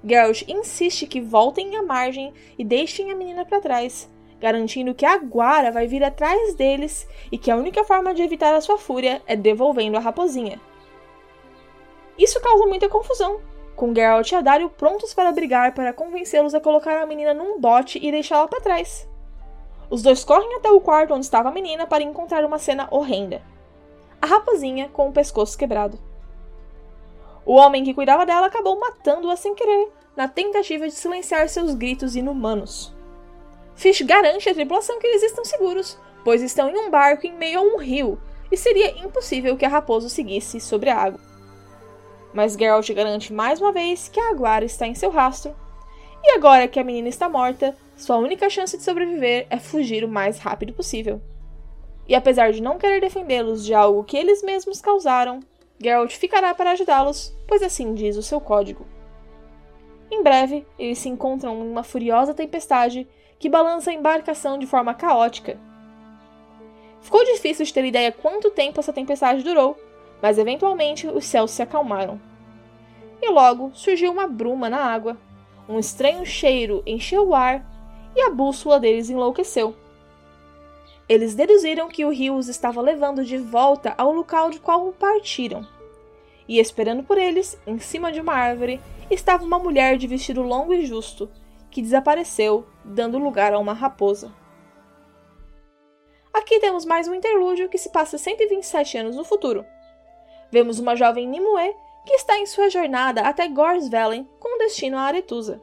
S1: Geralt insiste que voltem à margem e deixem a menina para trás, garantindo que a Guara vai vir atrás deles e que a única forma de evitar a sua fúria é devolvendo a raposinha. Isso causa muita confusão, com Geralt e Adario prontos para brigar para convencê-los a colocar a menina num bote e deixá-la para trás. Os dois correm até o quarto onde estava a menina para encontrar uma cena horrenda. A raposinha com o pescoço quebrado. O homem que cuidava dela acabou matando-a sem querer, na tentativa de silenciar seus gritos inumanos. Fish garante à tripulação que eles estão seguros, pois estão em um barco em meio a um rio, e seria impossível que a raposa seguisse sobre a água. Mas Geralt garante mais uma vez que a Aguara está em seu rastro, e agora que a menina está morta, sua única chance de sobreviver é fugir o mais rápido possível. E apesar de não querer defendê-los de algo que eles mesmos causaram, Geralt ficará para ajudá-los, pois assim diz o seu código. Em breve, eles se encontram em uma furiosa tempestade que balança a embarcação de forma caótica. Ficou difícil de ter ideia quanto tempo essa tempestade durou, mas eventualmente os céus se acalmaram. E logo surgiu uma bruma na água, um estranho cheiro encheu o ar e a bússola deles enlouqueceu. Eles deduziram que o rio os estava levando de volta ao local de qual partiram. E esperando por eles, em cima de uma árvore, estava uma mulher de vestido longo e justo, que desapareceu, dando lugar a uma raposa. Aqui temos mais um interlúdio que se passa 127 anos no futuro. Vemos uma jovem Nimue que está em sua jornada até Gorsvellen com destino a Aretusa.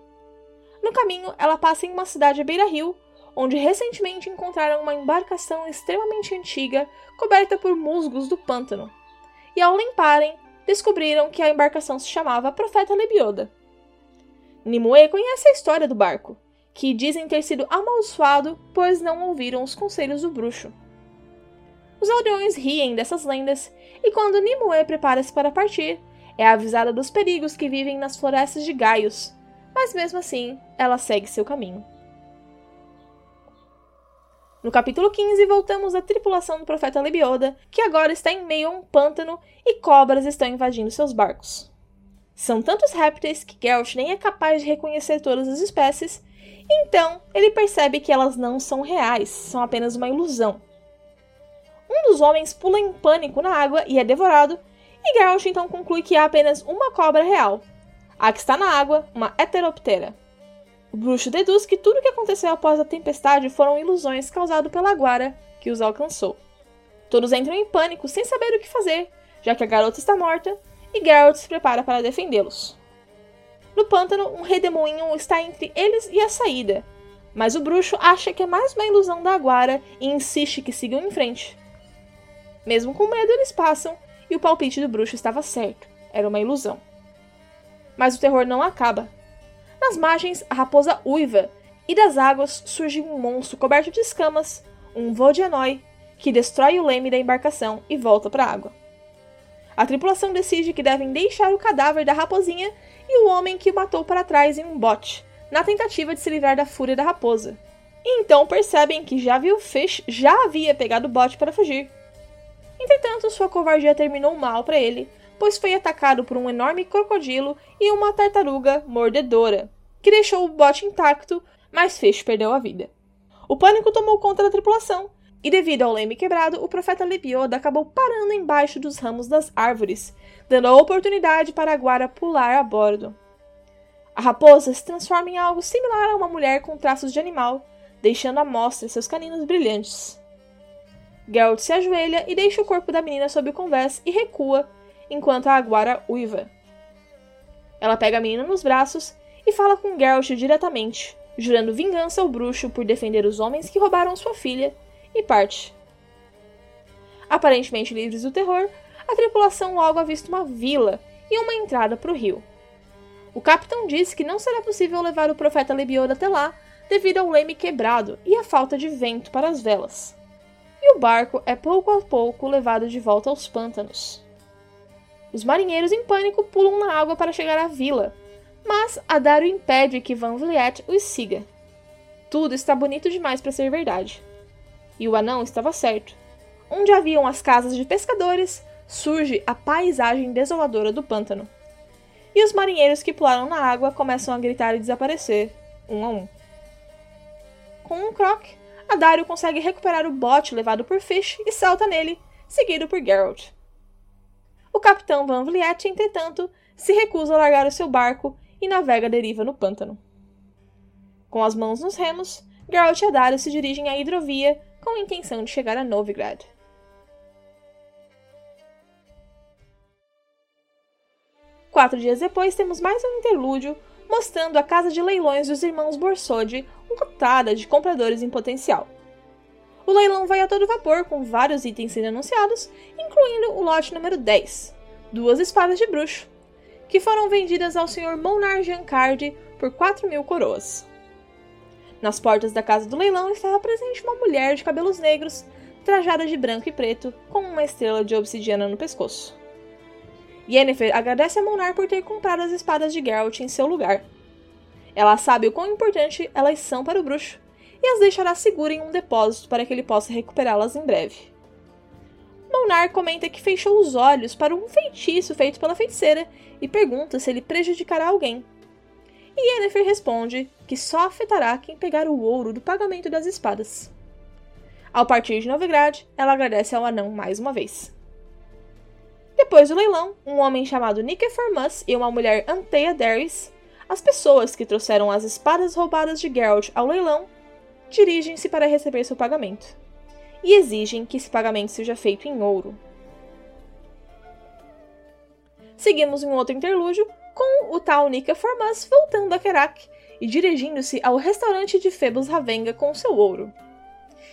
S1: No caminho, ela passa em uma cidade beira-rio onde recentemente encontraram uma embarcação extremamente antiga coberta por musgos do pântano. E ao limparem, descobriram que a embarcação se chamava Profeta Lebioda. Nimue conhece a história do barco, que dizem ter sido amaldiçoado pois não ouviram os conselhos do bruxo. Os aldeões riem dessas lendas, e quando Nimue prepara-se para partir, é avisada dos perigos que vivem nas florestas de Gaios, mas mesmo assim, ela segue seu caminho. No capítulo 15, voltamos à tripulação do profeta Lebioda, que agora está em meio a um pântano e cobras estão invadindo seus barcos. São tantos répteis que Geralt nem é capaz de reconhecer todas as espécies, então ele percebe que elas não são reais, são apenas uma ilusão. Um dos homens pula em pânico na água e é devorado, e Geralt então conclui que há apenas uma cobra real, a que está na água, uma heteroptera. O bruxo deduz que tudo o que aconteceu após a tempestade foram ilusões causadas pela Guara que os alcançou. Todos entram em pânico sem saber o que fazer, já que a garota está morta, e Geralt se prepara para defendê-los. No pântano, um redemoinho está entre eles e a saída, mas o bruxo acha que é mais uma ilusão da Aguara e insiste que sigam em frente. Mesmo com medo, eles passam e o palpite do bruxo estava certo, era uma ilusão. Mas o terror não acaba, nas margens, a raposa uiva, e das águas surge um monstro coberto de escamas, um Vodianoi, que destrói o leme da embarcação e volta para a água. A tripulação decide que devem deixar o cadáver da raposinha e o homem que o matou para trás em um bote, na tentativa de se livrar da fúria da raposa. E então percebem que já viu Fish já havia pegado o bote para fugir. Entretanto, sua covardia terminou mal para ele, pois foi atacado por um enorme crocodilo e uma tartaruga mordedora, que deixou o bote intacto, mas Fish perdeu a vida. O pânico tomou conta da tripulação, e devido ao leme quebrado, o profeta Lebioda acabou parando embaixo dos ramos das árvores, dando a oportunidade para a Guara pular a bordo. A raposa se transforma em algo similar a uma mulher com traços de animal, deixando à mostra seus caninos brilhantes. Geralt se ajoelha e deixa o corpo da menina sob o convés e recua enquanto a aguara uiva. Ela pega a menina nos braços e fala com Geralt diretamente, jurando vingança ao bruxo por defender os homens que roubaram sua filha, e parte. Aparentemente livres do terror, a tripulação logo avista uma vila e uma entrada para o rio. O capitão disse que não será possível levar o profeta Lebior até lá devido ao leme quebrado e à falta de vento para as velas. E o barco é pouco a pouco levado de volta aos pântanos. Os marinheiros em pânico pulam na água para chegar à vila, mas Adario impede que Van Vliet os siga. Tudo está bonito demais para ser verdade. E o anão estava certo. Onde haviam as casas de pescadores, surge a paisagem desoladora do pântano. E os marinheiros que pularam na água começam a gritar e desaparecer, um a um. Com um croque, Adario consegue recuperar o bote levado por Fish e salta nele, seguido por Geralt. O capitão Van Vliet, entretanto, se recusa a largar o seu barco e navega à deriva no pântano. Com as mãos nos remos, Geralt e Adario se dirigem à hidrovia com a intenção de chegar a Novigrad. Quatro dias depois, temos mais um interlúdio mostrando a casa de leilões dos irmãos Borsodi lotada de compradores em potencial. O leilão vai a todo vapor, com vários itens sendo anunciados, incluindo o lote número 10, duas espadas de bruxo, que foram vendidas ao Sr. Monar Giancardi por 4 mil coroas. Nas portas da casa do leilão estava presente uma mulher de cabelos negros, trajada de branco e preto, com uma estrela de obsidiana no pescoço. Yennefer agradece a Monar por ter comprado as espadas de Geralt em seu lugar. Ela sabe o quão importante elas são para o bruxo e as deixará seguras em um depósito para que ele possa recuperá-las em breve. Monar comenta que fechou os olhos para um feitiço feito pela feiticeira e pergunta se ele prejudicará alguém. E Yennefer responde que só afetará quem pegar o ouro do pagamento das espadas. Ao partir de Novigrad, ela agradece ao anão mais uma vez. Depois do leilão, um homem chamado Nicephor Mus e uma mulher Antea Daris, as pessoas que trouxeram as espadas roubadas de Geralt ao leilão, dirigem-se para receber seu pagamento e exigem que esse pagamento seja feito em ouro. Seguimos um outro interlúdio com o tal Nika Formas voltando a Kerak e dirigindo-se ao restaurante de Phoebus Ravenga com seu ouro.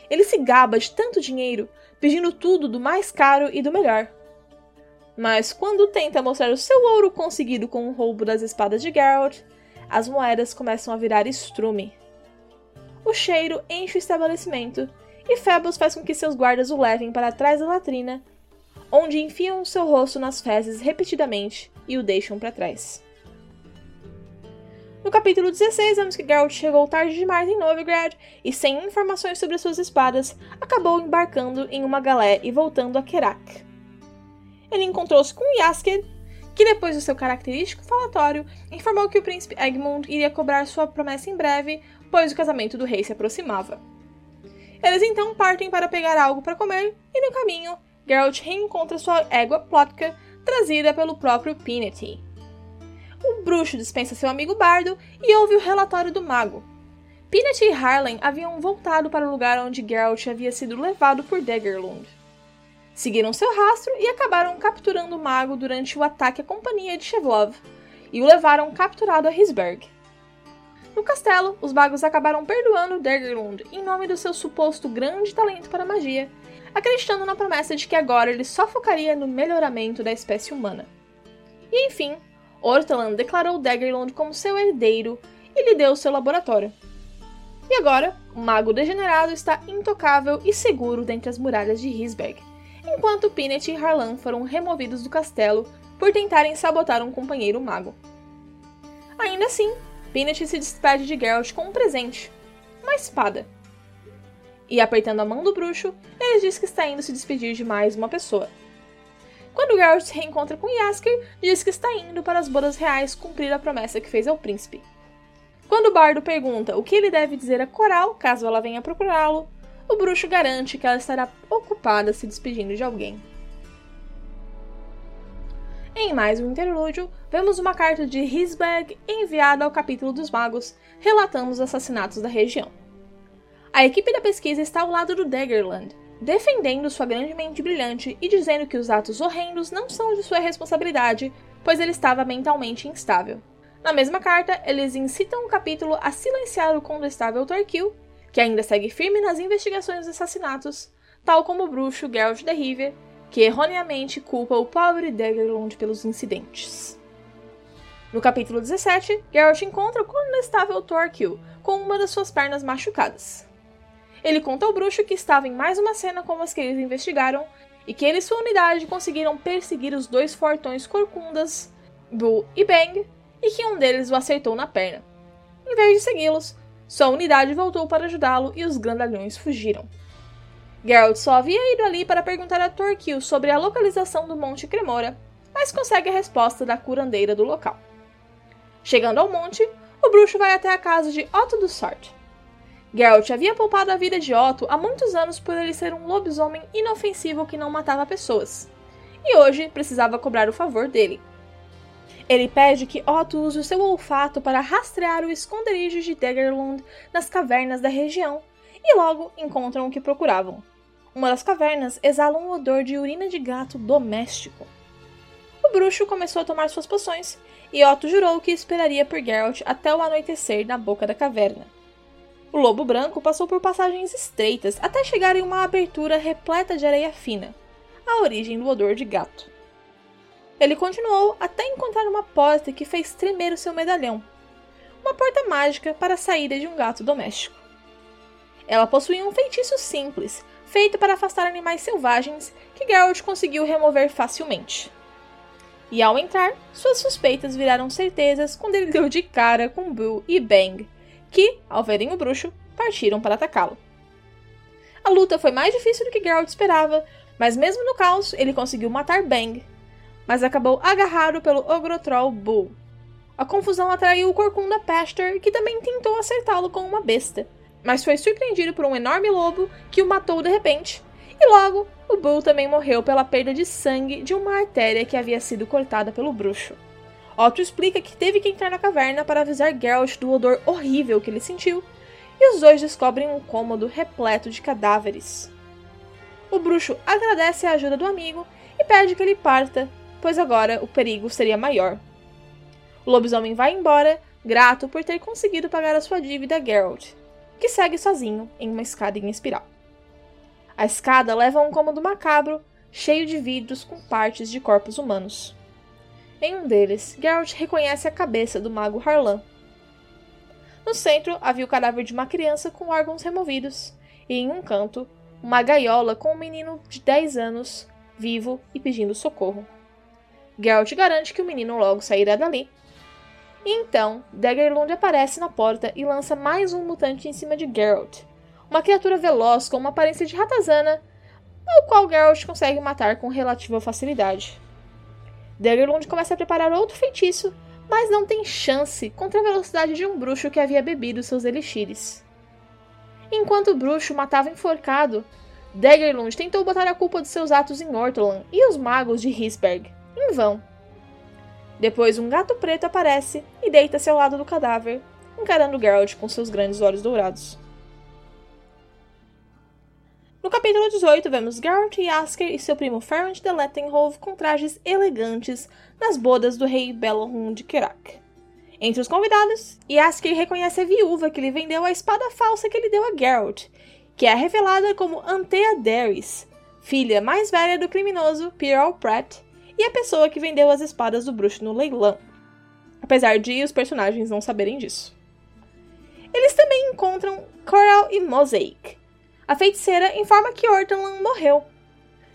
S1: Ele se gaba de tanto dinheiro, pedindo tudo do mais caro e do melhor. Mas quando tenta mostrar o seu ouro conseguido com o roubo das espadas de Geralt, as moedas começam a virar estrume. O cheiro enche o estabelecimento e Phoebus faz com que seus guardas o levem para trás da latrina, onde enfiam seu rosto nas fezes repetidamente e o deixam para trás. No capítulo 16, vemos que Geralt chegou tarde demais em Novigrad e, sem informações sobre suas espadas, acabou embarcando em uma galé e voltando a Kerak. Ele encontrou-se com Yasker, que depois do seu característico falatório, informou que o príncipe Egmont iria cobrar sua promessa em breve, pois o casamento do rei se aproximava. Eles então partem para pegar algo para comer e no caminho, Geralt reencontra sua égua Plotka, trazida pelo próprio Pinety. O bruxo dispensa seu amigo Bardo e ouve o relatório do mago. Pinety e Harlan haviam voltado para o lugar onde Geralt havia sido levado por Daggerlund. Seguiram seu rastro e acabaram capturando o mago durante o ataque à companhia de Chevlov, e o levaram capturado a Hisberg. No castelo, os magos acabaram perdoando Daggerlund em nome do seu suposto grande talento para magia, acreditando na promessa de que agora ele só focaria no melhoramento da espécie humana. E enfim, Ortolan declarou Daggerlund como seu herdeiro e lhe deu seu laboratório. E agora, o mago degenerado está intocável e seguro dentre as muralhas de Hisberg, enquanto Pinet e Harlan foram removidos do castelo por tentarem sabotar um companheiro mago. Ainda assim, Pinet se despede de Geralt com um presente, uma espada. E apertando a mão do bruxo, ele diz que está indo se despedir de mais uma pessoa. Quando Geralt se reencontra com Yasker, diz que está indo para as bodas reais cumprir a promessa que fez ao príncipe. Quando Bardo pergunta o que ele deve dizer a Coral caso ela venha procurá-lo, o bruxo garante que ela estará ocupada se despedindo de alguém. Em mais um interlúdio, vemos uma carta de Hisberg enviada ao capítulo dos magos, relatando os assassinatos da região. A equipe da pesquisa está ao lado do Daggerland, defendendo sua grande mente brilhante e dizendo que os atos horrendos não são de sua responsabilidade, pois ele estava mentalmente instável. Na mesma carta, eles incitam o capítulo a silenciar o condestável Torquil, que ainda segue firme nas investigações dos assassinatos, tal como o bruxo Geralt de Rivia, que erroneamente culpa o pobre Daggerlund pelos incidentes. No capítulo 17, Geralt encontra o condestável Torquil com uma das suas pernas machucadas. Ele conta ao bruxo que estava em mais uma cena como as que eles investigaram e que ele e sua unidade conseguiram perseguir os dois fortões corcundas, Bull e Bang, e que um deles o acertou na perna. Em vez de segui-los, sua unidade voltou para ajudá-lo e os grandalhões fugiram. Geralt só havia ido ali para perguntar a Torquil sobre a localização do Monte Cremora, mas consegue a resposta da curandeira do local. Chegando ao monte, o bruxo vai até a casa de Otto do Sort. Geralt havia poupado a vida de Otto há muitos anos por ele ser um lobisomem inofensivo que não matava pessoas, e hoje precisava cobrar o favor dele. Ele pede que Otto use o seu olfato para rastrear o esconderijo de Daggerlund nas cavernas da região, e logo encontram o que procuravam. Uma das cavernas exala um odor de urina de gato doméstico. O bruxo começou a tomar suas poções, e Otto jurou que esperaria por Geralt até o anoitecer na boca da caverna. O lobo branco passou por passagens estreitas até chegar em uma abertura repleta de areia fina, a origem do odor de gato. Ele continuou até encontrar uma porta que fez tremer o seu medalhão. Uma porta mágica para a saída de um gato doméstico. Ela possuía um feitiço simples, feito para afastar animais selvagens, que Geralt conseguiu remover facilmente. E ao entrar, suas suspeitas viraram certezas quando ele deu de cara com Boo e Bang, que, ao verem o bruxo, partiram para atacá-lo. A luta foi mais difícil do que Geralt esperava, mas mesmo no caos, ele conseguiu matar Bang, mas acabou agarrado pelo Ogrotroll Bull. A confusão atraiu o Corcunda Pastor, que também tentou acertá-lo com uma besta, mas foi surpreendido por um enorme lobo que o matou de repente, e logo o Bull também morreu pela perda de sangue de uma artéria que havia sido cortada pelo bruxo. Otto explica que teve que entrar na caverna para avisar Geralt do odor horrível que ele sentiu, e os dois descobrem um cômodo repleto de cadáveres. O bruxo agradece a ajuda do amigo e pede que ele parta, pois agora o perigo seria maior. O lobisomem vai embora, grato por ter conseguido pagar a sua dívida a Geralt, que segue sozinho em uma escada em espiral. A escada leva a um cômodo macabro, cheio de vidros com partes de corpos humanos. Em um deles, Geralt reconhece a cabeça do mago Harlan. No centro havia o cadáver de uma criança com órgãos removidos, e em um canto, uma gaiola com um menino de 10 anos, vivo e pedindo socorro. Geralt garante que o menino logo sairá dali. Então, Daggerlund aparece na porta e lança mais um mutante em cima de Geralt. Uma criatura veloz com uma aparência de ratazana, ao qual Geralt consegue matar com relativa facilidade. Daggerlund começa a preparar outro feitiço, mas não tem chance contra a velocidade de um bruxo que havia bebido seus elixires. Enquanto o bruxo matava enforcado, Daggerlund tentou botar a culpa dos seus atos em Ortolan e os magos de Hisberg em vão. Depois, um gato preto aparece e deita-se ao lado do cadáver, encarando Geralt com seus grandes olhos dourados. No capítulo 18, vemos Geralt e Asker e seu primo Ferrand de Lettenhove com trajes elegantes nas bodas do rei Belorun de Kerak. Entre os convidados, Yasker reconhece a viúva que lhe vendeu a espada falsa que ele deu a Geralt, que é revelada como Antea Daeris, filha mais velha do criminoso Pierre Pratt e a pessoa que vendeu as espadas do bruxo no leilão. Apesar de os personagens não saberem disso. Eles também encontram Coral e Mosaic. A feiticeira informa que Ortolan morreu.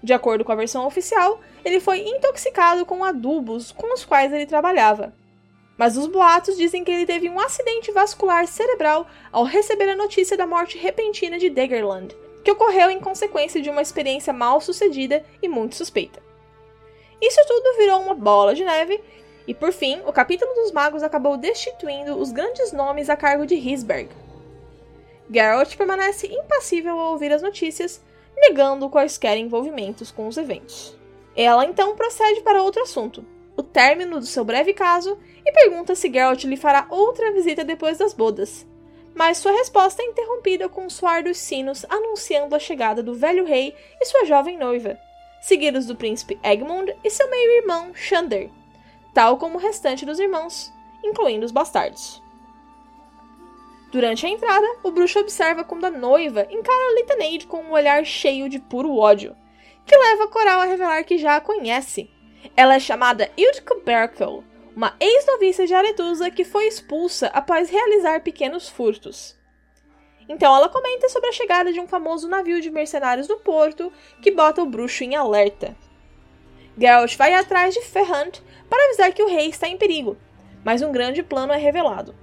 S1: De acordo com a versão oficial, ele foi intoxicado com adubos com os quais ele trabalhava. Mas os boatos dizem que ele teve um acidente vascular cerebral ao receber a notícia da morte repentina de Daggerland, que ocorreu em consequência de uma experiência mal sucedida e muito suspeita. Isso tudo virou uma bola de neve, e por fim, o capítulo dos magos acabou destituindo os grandes nomes a cargo de Hisberg. Geralt permanece impassível ao ouvir as notícias, negando quaisquer envolvimentos com os eventos. Ela então procede para outro assunto, o término do seu breve caso, e pergunta se Geralt lhe fará outra visita depois das bodas. mas sua resposta é interrompida com o soar dos sinos anunciando a chegada do velho rei e sua jovem noiva, seguidos do príncipe Egmund e seu meio-irmão Xander, tal como o restante dos irmãos, incluindo os bastardos. Durante a entrada, o bruxo observa quando a noiva encara Litaneide com um olhar cheio de puro ódio, que leva Coral a revelar que já a conhece. Ela é chamada Ildiko Berkel, uma ex-noviça de Aretusa que foi expulsa após realizar pequenos furtos. Então ela comenta sobre a chegada de um famoso navio de mercenários no porto que bota o bruxo em alerta. Geralt vai atrás de Ferrand para avisar que o rei está em perigo, mas um grande plano é revelado.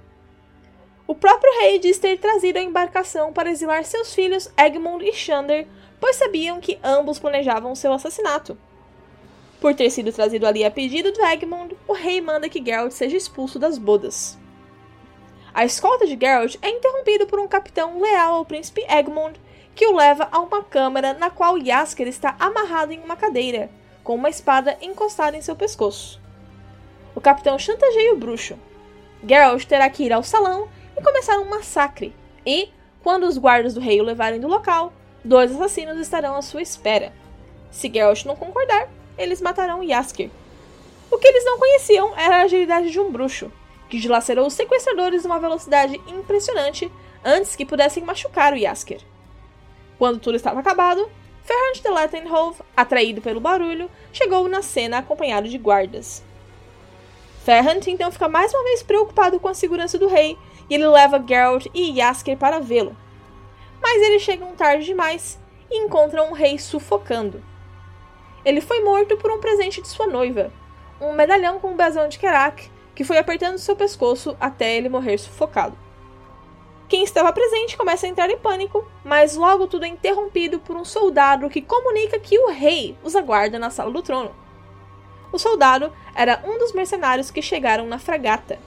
S1: O próprio rei diz ter trazido a embarcação para exilar seus filhos Egmund e Xander, pois sabiam que ambos planejavam seu assassinato. Por ter sido trazido ali a pedido de Egmond, o rei manda que Geralt seja expulso das bodas. A escolta de Geralt é interrompida por um capitão leal ao príncipe Egmond, que o leva a uma câmara na qual Jaskier está amarrado em uma cadeira, com uma espada encostada em seu pescoço. O capitão chantageia o bruxo. Geralt terá que ir ao salão e começar um massacre, e, quando os guardas do rei o levarem do local, dois assassinos estarão à sua espera. Se Geralt não concordar, eles matarão Yasker. O que eles não conheciam era a agilidade de um bruxo, que dilacerou os sequestradores numa velocidade impressionante antes que pudessem machucar o Yasker. Quando tudo estava acabado, Ferrand de Lettenhove, atraído pelo barulho, chegou na cena acompanhado de guardas. Ferrand então fica mais uma vez preocupado com a segurança do rei e ele leva Geralt e Yasker para vê-lo. Mas eles chegam tarde demais e encontram o rei sufocando. Ele foi morto por um presente de sua noiva, um medalhão com o brasão de Kerak, que foi apertando seu pescoço até ele morrer sufocado. Quem estava presente começa a entrar em pânico, mas logo tudo é interrompido por um soldado que comunica que o rei os aguarda na sala do trono. O soldado era um dos mercenários que chegaram na fragata.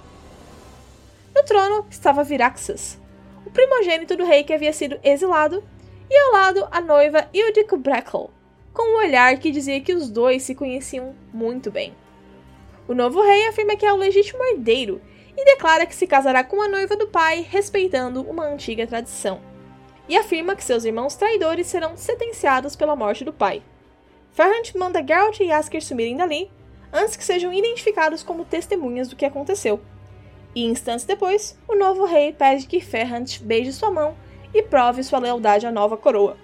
S1: No trono estava Viraxas, o primogênito do rei que havia sido exilado, e ao lado a noiva Ildiko Breckle, com um olhar que dizia que os dois se conheciam muito bem. O novo rei afirma que é o legítimo herdeiro e declara que se casará com a noiva do pai, respeitando uma antiga tradição. E afirma que seus irmãos traidores serão sentenciados pela morte do pai. Ferrand manda Geralt e Yasker sumirem dali, antes que sejam identificados como testemunhas do que aconteceu. E instantes depois, o novo rei pede que Ferrand beije sua mão e prove sua lealdade à nova coroa.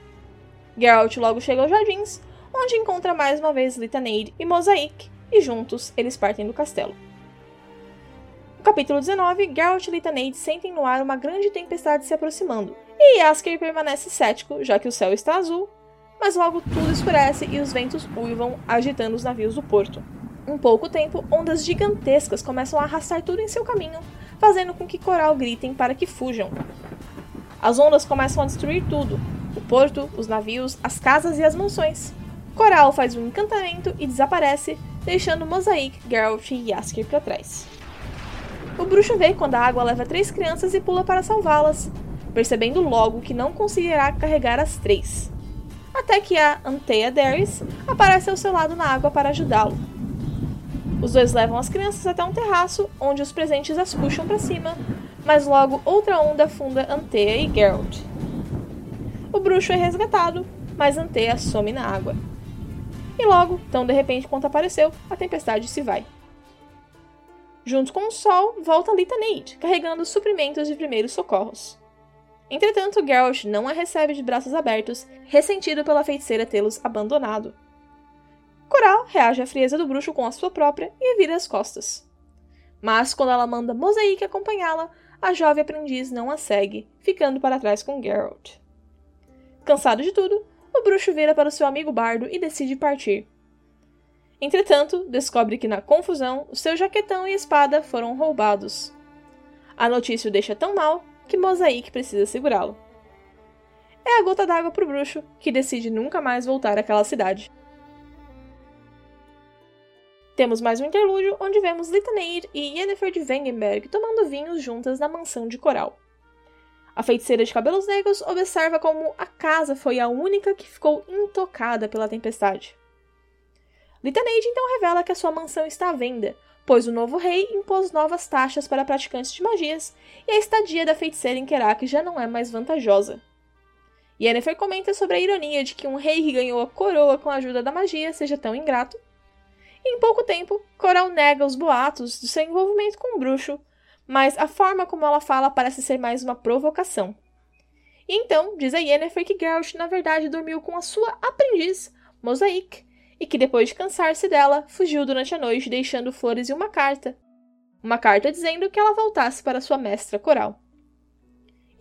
S1: Geralt logo chega aos jardins, onde encontra mais uma vez Litaneide e Mosaic, e juntos eles partem do castelo. No capítulo 19, Geralt e Litaneide sentem no ar uma grande tempestade se aproximando, e Yasker permanece cético, já que o céu está azul, mas logo tudo escurece e os ventos uivam, agitando os navios do porto. Em pouco tempo, ondas gigantescas começam a arrastar tudo em seu caminho, fazendo com que Coral gritem para que fujam. As ondas começam a destruir tudo, o porto, os navios, as casas e as mansões. Coral faz um encantamento e desaparece, deixando Mosaic, Geralt e Yasker para trás. O bruxo vê quando a água leva três crianças e pula para salvá-las, percebendo logo que não conseguirá carregar as três. Até que a Antea Darius aparece ao seu lado na água para ajudá-lo. Os dois levam as crianças até um terraço, onde os presentes as puxam para cima, mas logo outra onda afunda Antea e Geralt. O bruxo é resgatado, mas Antea some na água. E logo, tão de repente quanto apareceu, a tempestade se vai. Junto com o sol, volta Litaneide, carregando suprimentos de primeiros socorros. Entretanto, Geralt não a recebe de braços abertos, ressentido pela feiticeira tê-los abandonado. Coral reage à frieza do bruxo com a sua própria e vira as costas. Mas quando ela manda Mosaic acompanhá-la, a jovem aprendiz não a segue, ficando para trás com Geralt. Cansado de tudo, bruxo vira para o seu amigo bardo e decide partir. Entretanto, descobre que na confusão, seu jaquetão e espada foram roubados. A notícia o deixa tão mal que Mosaic precisa segurá-lo. É a gota d'água para o bruxo, que decide nunca mais voltar àquela cidade. Temos mais um interlúdio onde vemos Litaneir e Yennefer de Wengenberg tomando vinhos juntas na mansão de Coral. A feiticeira de cabelos negros observa como a casa foi a única que ficou intocada pela tempestade. Litaneide então revela que a sua mansão está à venda, pois o novo rei impôs novas taxas para praticantes de magias e a estadia da feiticeira em Kerak já não é mais vantajosa. Yennefer comenta sobre a ironia de que um rei que ganhou a coroa com a ajuda da magia seja tão ingrato. E em pouco tempo, Coral nega os boatos do seu envolvimento com o bruxo, mas a forma como ela fala parece ser mais uma provocação. E então, diz a Yennefer que Geralt na verdade dormiu com a sua aprendiz, Mosaic, e que depois de cansar-se dela, fugiu durante a noite deixando flores e uma carta. Uma carta dizendo que ela voltasse para sua mestra coral.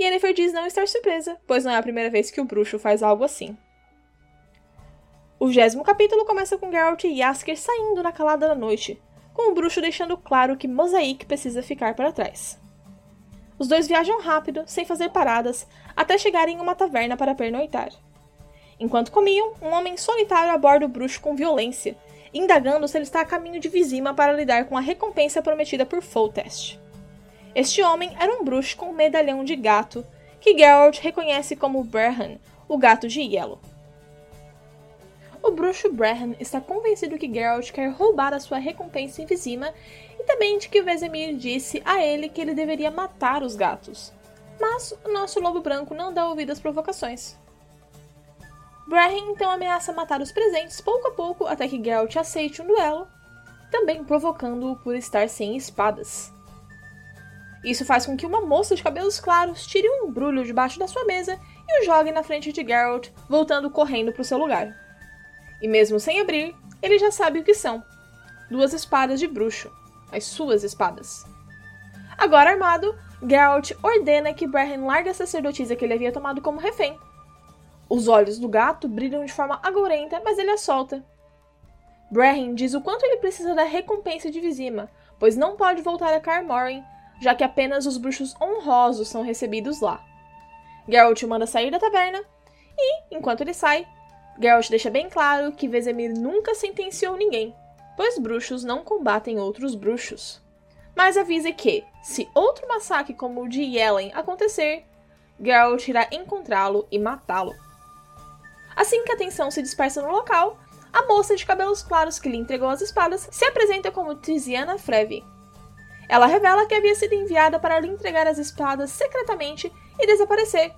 S1: Yennefer diz não estar surpresa, pois não é a primeira vez que o bruxo faz algo assim. O vigésimo capítulo começa com Geralt e Yasker saindo na calada da noite, com o bruxo deixando claro que Mosaic precisa ficar para trás. Os dois viajam rápido, sem fazer paradas, até chegarem em uma taverna para pernoitar. Enquanto comiam, um homem solitário aborda o bruxo com violência, indagando se ele está a caminho de Vizima para lidar com a recompensa prometida por Foltest. Este homem era um bruxo com um medalhão de gato, que Geralt reconhece como Brehan, o gato de Yellow. O bruxo Brehan está convencido que Geralt quer roubar a sua recompensa em Vizima e também de que Vesemir disse a ele que ele deveria matar os gatos. Mas o nosso lobo branco não dá ouvido às provocações. Brehan então ameaça matar os presentes pouco a pouco até que Geralt aceite um duelo, também provocando-o por estar sem espadas. Isso faz com que uma moça de cabelos claros tire um embrulho debaixo da sua mesa e o jogue na frente de Geralt, voltando correndo para o seu lugar. E mesmo sem abrir, ele já sabe o que são: duas espadas de bruxo, as suas espadas. Agora armado, Geralt ordena que Brehon largue a sacerdotisa que ele havia tomado como refém. Os olhos do gato brilham de forma agourenta, mas ele a solta. Brehon diz o quanto ele precisa da recompensa de Vizima, pois não pode voltar a Kaer já que apenas os bruxos honrosos são recebidos lá. Geralt o manda sair da taverna e, enquanto ele sai, Geralt deixa bem claro que Vesemir nunca sentenciou ninguém, pois bruxos não combatem outros bruxos. Mas avisa que, se outro massacre como o de Yellen acontecer, Geralt irá encontrá-lo e matá-lo. Assim que a tensão se dispersa no local, a moça de cabelos claros que lhe entregou as espadas se apresenta como Tiziana Frevi, ela revela que havia sido enviada para lhe entregar as espadas secretamente e desaparecer,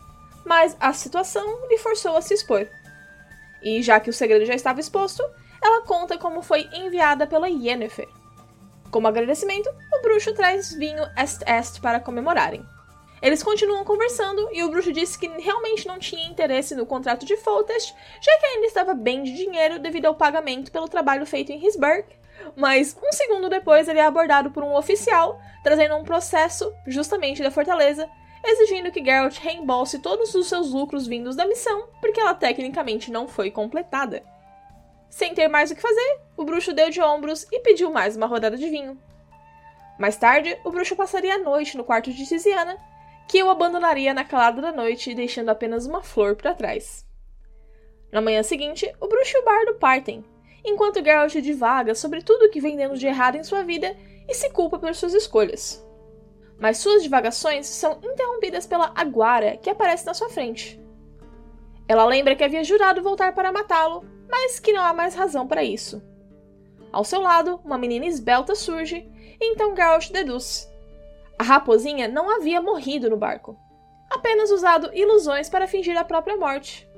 S1: mas a situação lhe forçou a se expor. E já que o segredo já estava exposto, ela conta como foi enviada pela Yennefer. Como agradecimento, o bruxo traz vinho Est-Est para comemorarem. Eles continuam conversando e o bruxo disse que realmente não tinha interesse no contrato de Foltest, já que ainda estava bem de dinheiro devido ao pagamento pelo trabalho feito em Hisberg mas um segundo depois ele é abordado por um oficial, trazendo um processo, justamente da fortaleza, exigindo que Geralt reembolse todos os seus lucros vindos da missão, porque ela tecnicamente não foi completada. Sem ter mais o que fazer, o bruxo deu de ombros e pediu mais uma rodada de vinho. Mais tarde, o bruxo passaria a noite no quarto de Tiziana, que o abandonaria na calada da noite, deixando apenas uma flor para trás. Na manhã seguinte, o bruxo e o bardo partem, enquanto Geralt divaga sobre tudo o que vem dando de errado em sua vida e se culpa por suas escolhas. Mas suas divagações são interrompidas pela Aguara, que aparece na sua frente. Ela lembra que havia jurado voltar para matá-lo, mas que não há mais razão para isso. Ao seu lado, uma menina esbelta surge, e então Geralt deduz. A raposinha não havia morrido no barco, apenas usado ilusões para fingir a própria morte.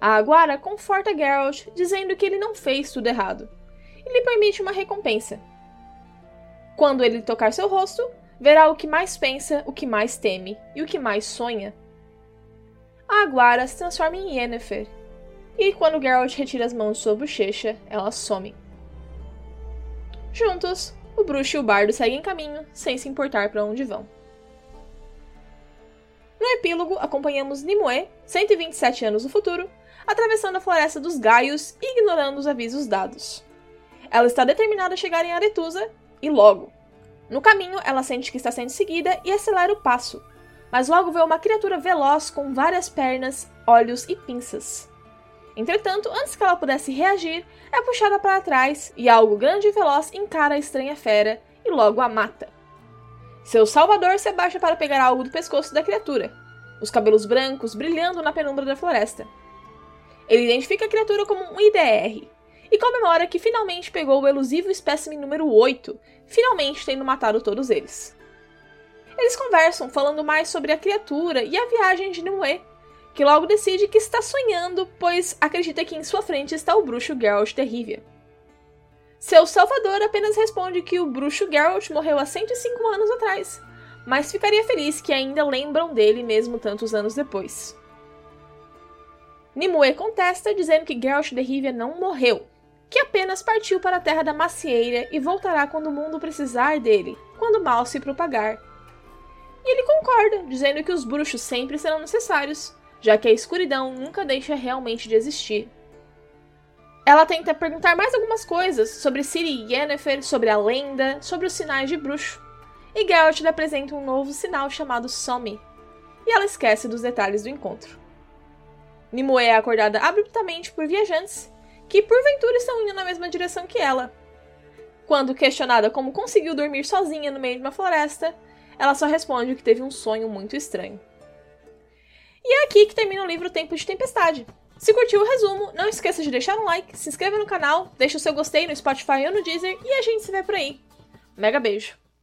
S1: A Aguara conforta Geralt, dizendo que ele não fez tudo errado, e lhe permite uma recompensa. Quando ele tocar seu rosto, verá o que mais pensa, o que mais teme e o que mais sonha. A Aguara se transforma em Yennefer, e quando Geralt retira as mãos de sua bochecha, ela some. Juntos, o bruxo e o bardo seguem caminho, sem se importar para onde vão. No epílogo, acompanhamos Nimue, 127 anos no futuro, atravessando a floresta dos Gaios e ignorando os avisos dados. Ela está determinada a chegar em Aretusa e logo. No caminho, ela sente que está sendo seguida e acelera o passo, mas logo vê uma criatura veloz com várias pernas, olhos e pinças. Entretanto, antes que ela pudesse reagir, é puxada para trás e algo grande e veloz encara a estranha fera e logo a mata. Seu salvador se abaixa para pegar algo do pescoço da criatura, os cabelos brancos brilhando na penumbra da floresta. Ele identifica a criatura como um IDR e comemora que finalmente pegou o elusivo espécime número 8, finalmente tendo matado todos eles. Eles conversam falando mais sobre a criatura e a viagem de Nimue, que logo decide que está sonhando, pois acredita que em sua frente está o bruxo Geralt de Rivia. Seu salvador apenas responde que o bruxo Geralt morreu há 105 anos atrás, mas ficaria feliz que ainda lembram dele mesmo tantos anos depois. Nimue contesta, dizendo que Geralt de Rivia não morreu, que apenas partiu para a Terra da Macieira e voltará quando o mundo precisar dele, quando o mal se propagar. E ele concorda, dizendo que os bruxos sempre serão necessários, já que a escuridão nunca deixa realmente de existir. Ela tenta perguntar mais algumas coisas sobre Ciri e Yennefer, sobre a lenda, sobre os sinais de bruxo. E Geralt lhe apresenta um novo sinal chamado Some. E ela esquece dos detalhes do encontro. Nimue é acordada abruptamente por viajantes que porventura estão indo na mesma direção que ela. Quando questionada como conseguiu dormir sozinha no meio de uma floresta, ela só responde que teve um sonho muito estranho. E é aqui que termina o livro Tempo de Tempestade. Se curtiu o resumo, não esqueça de deixar um like, se inscreva no canal, deixe o seu gostei no Spotify ou no Deezer e a gente se vê por aí. Mega beijo!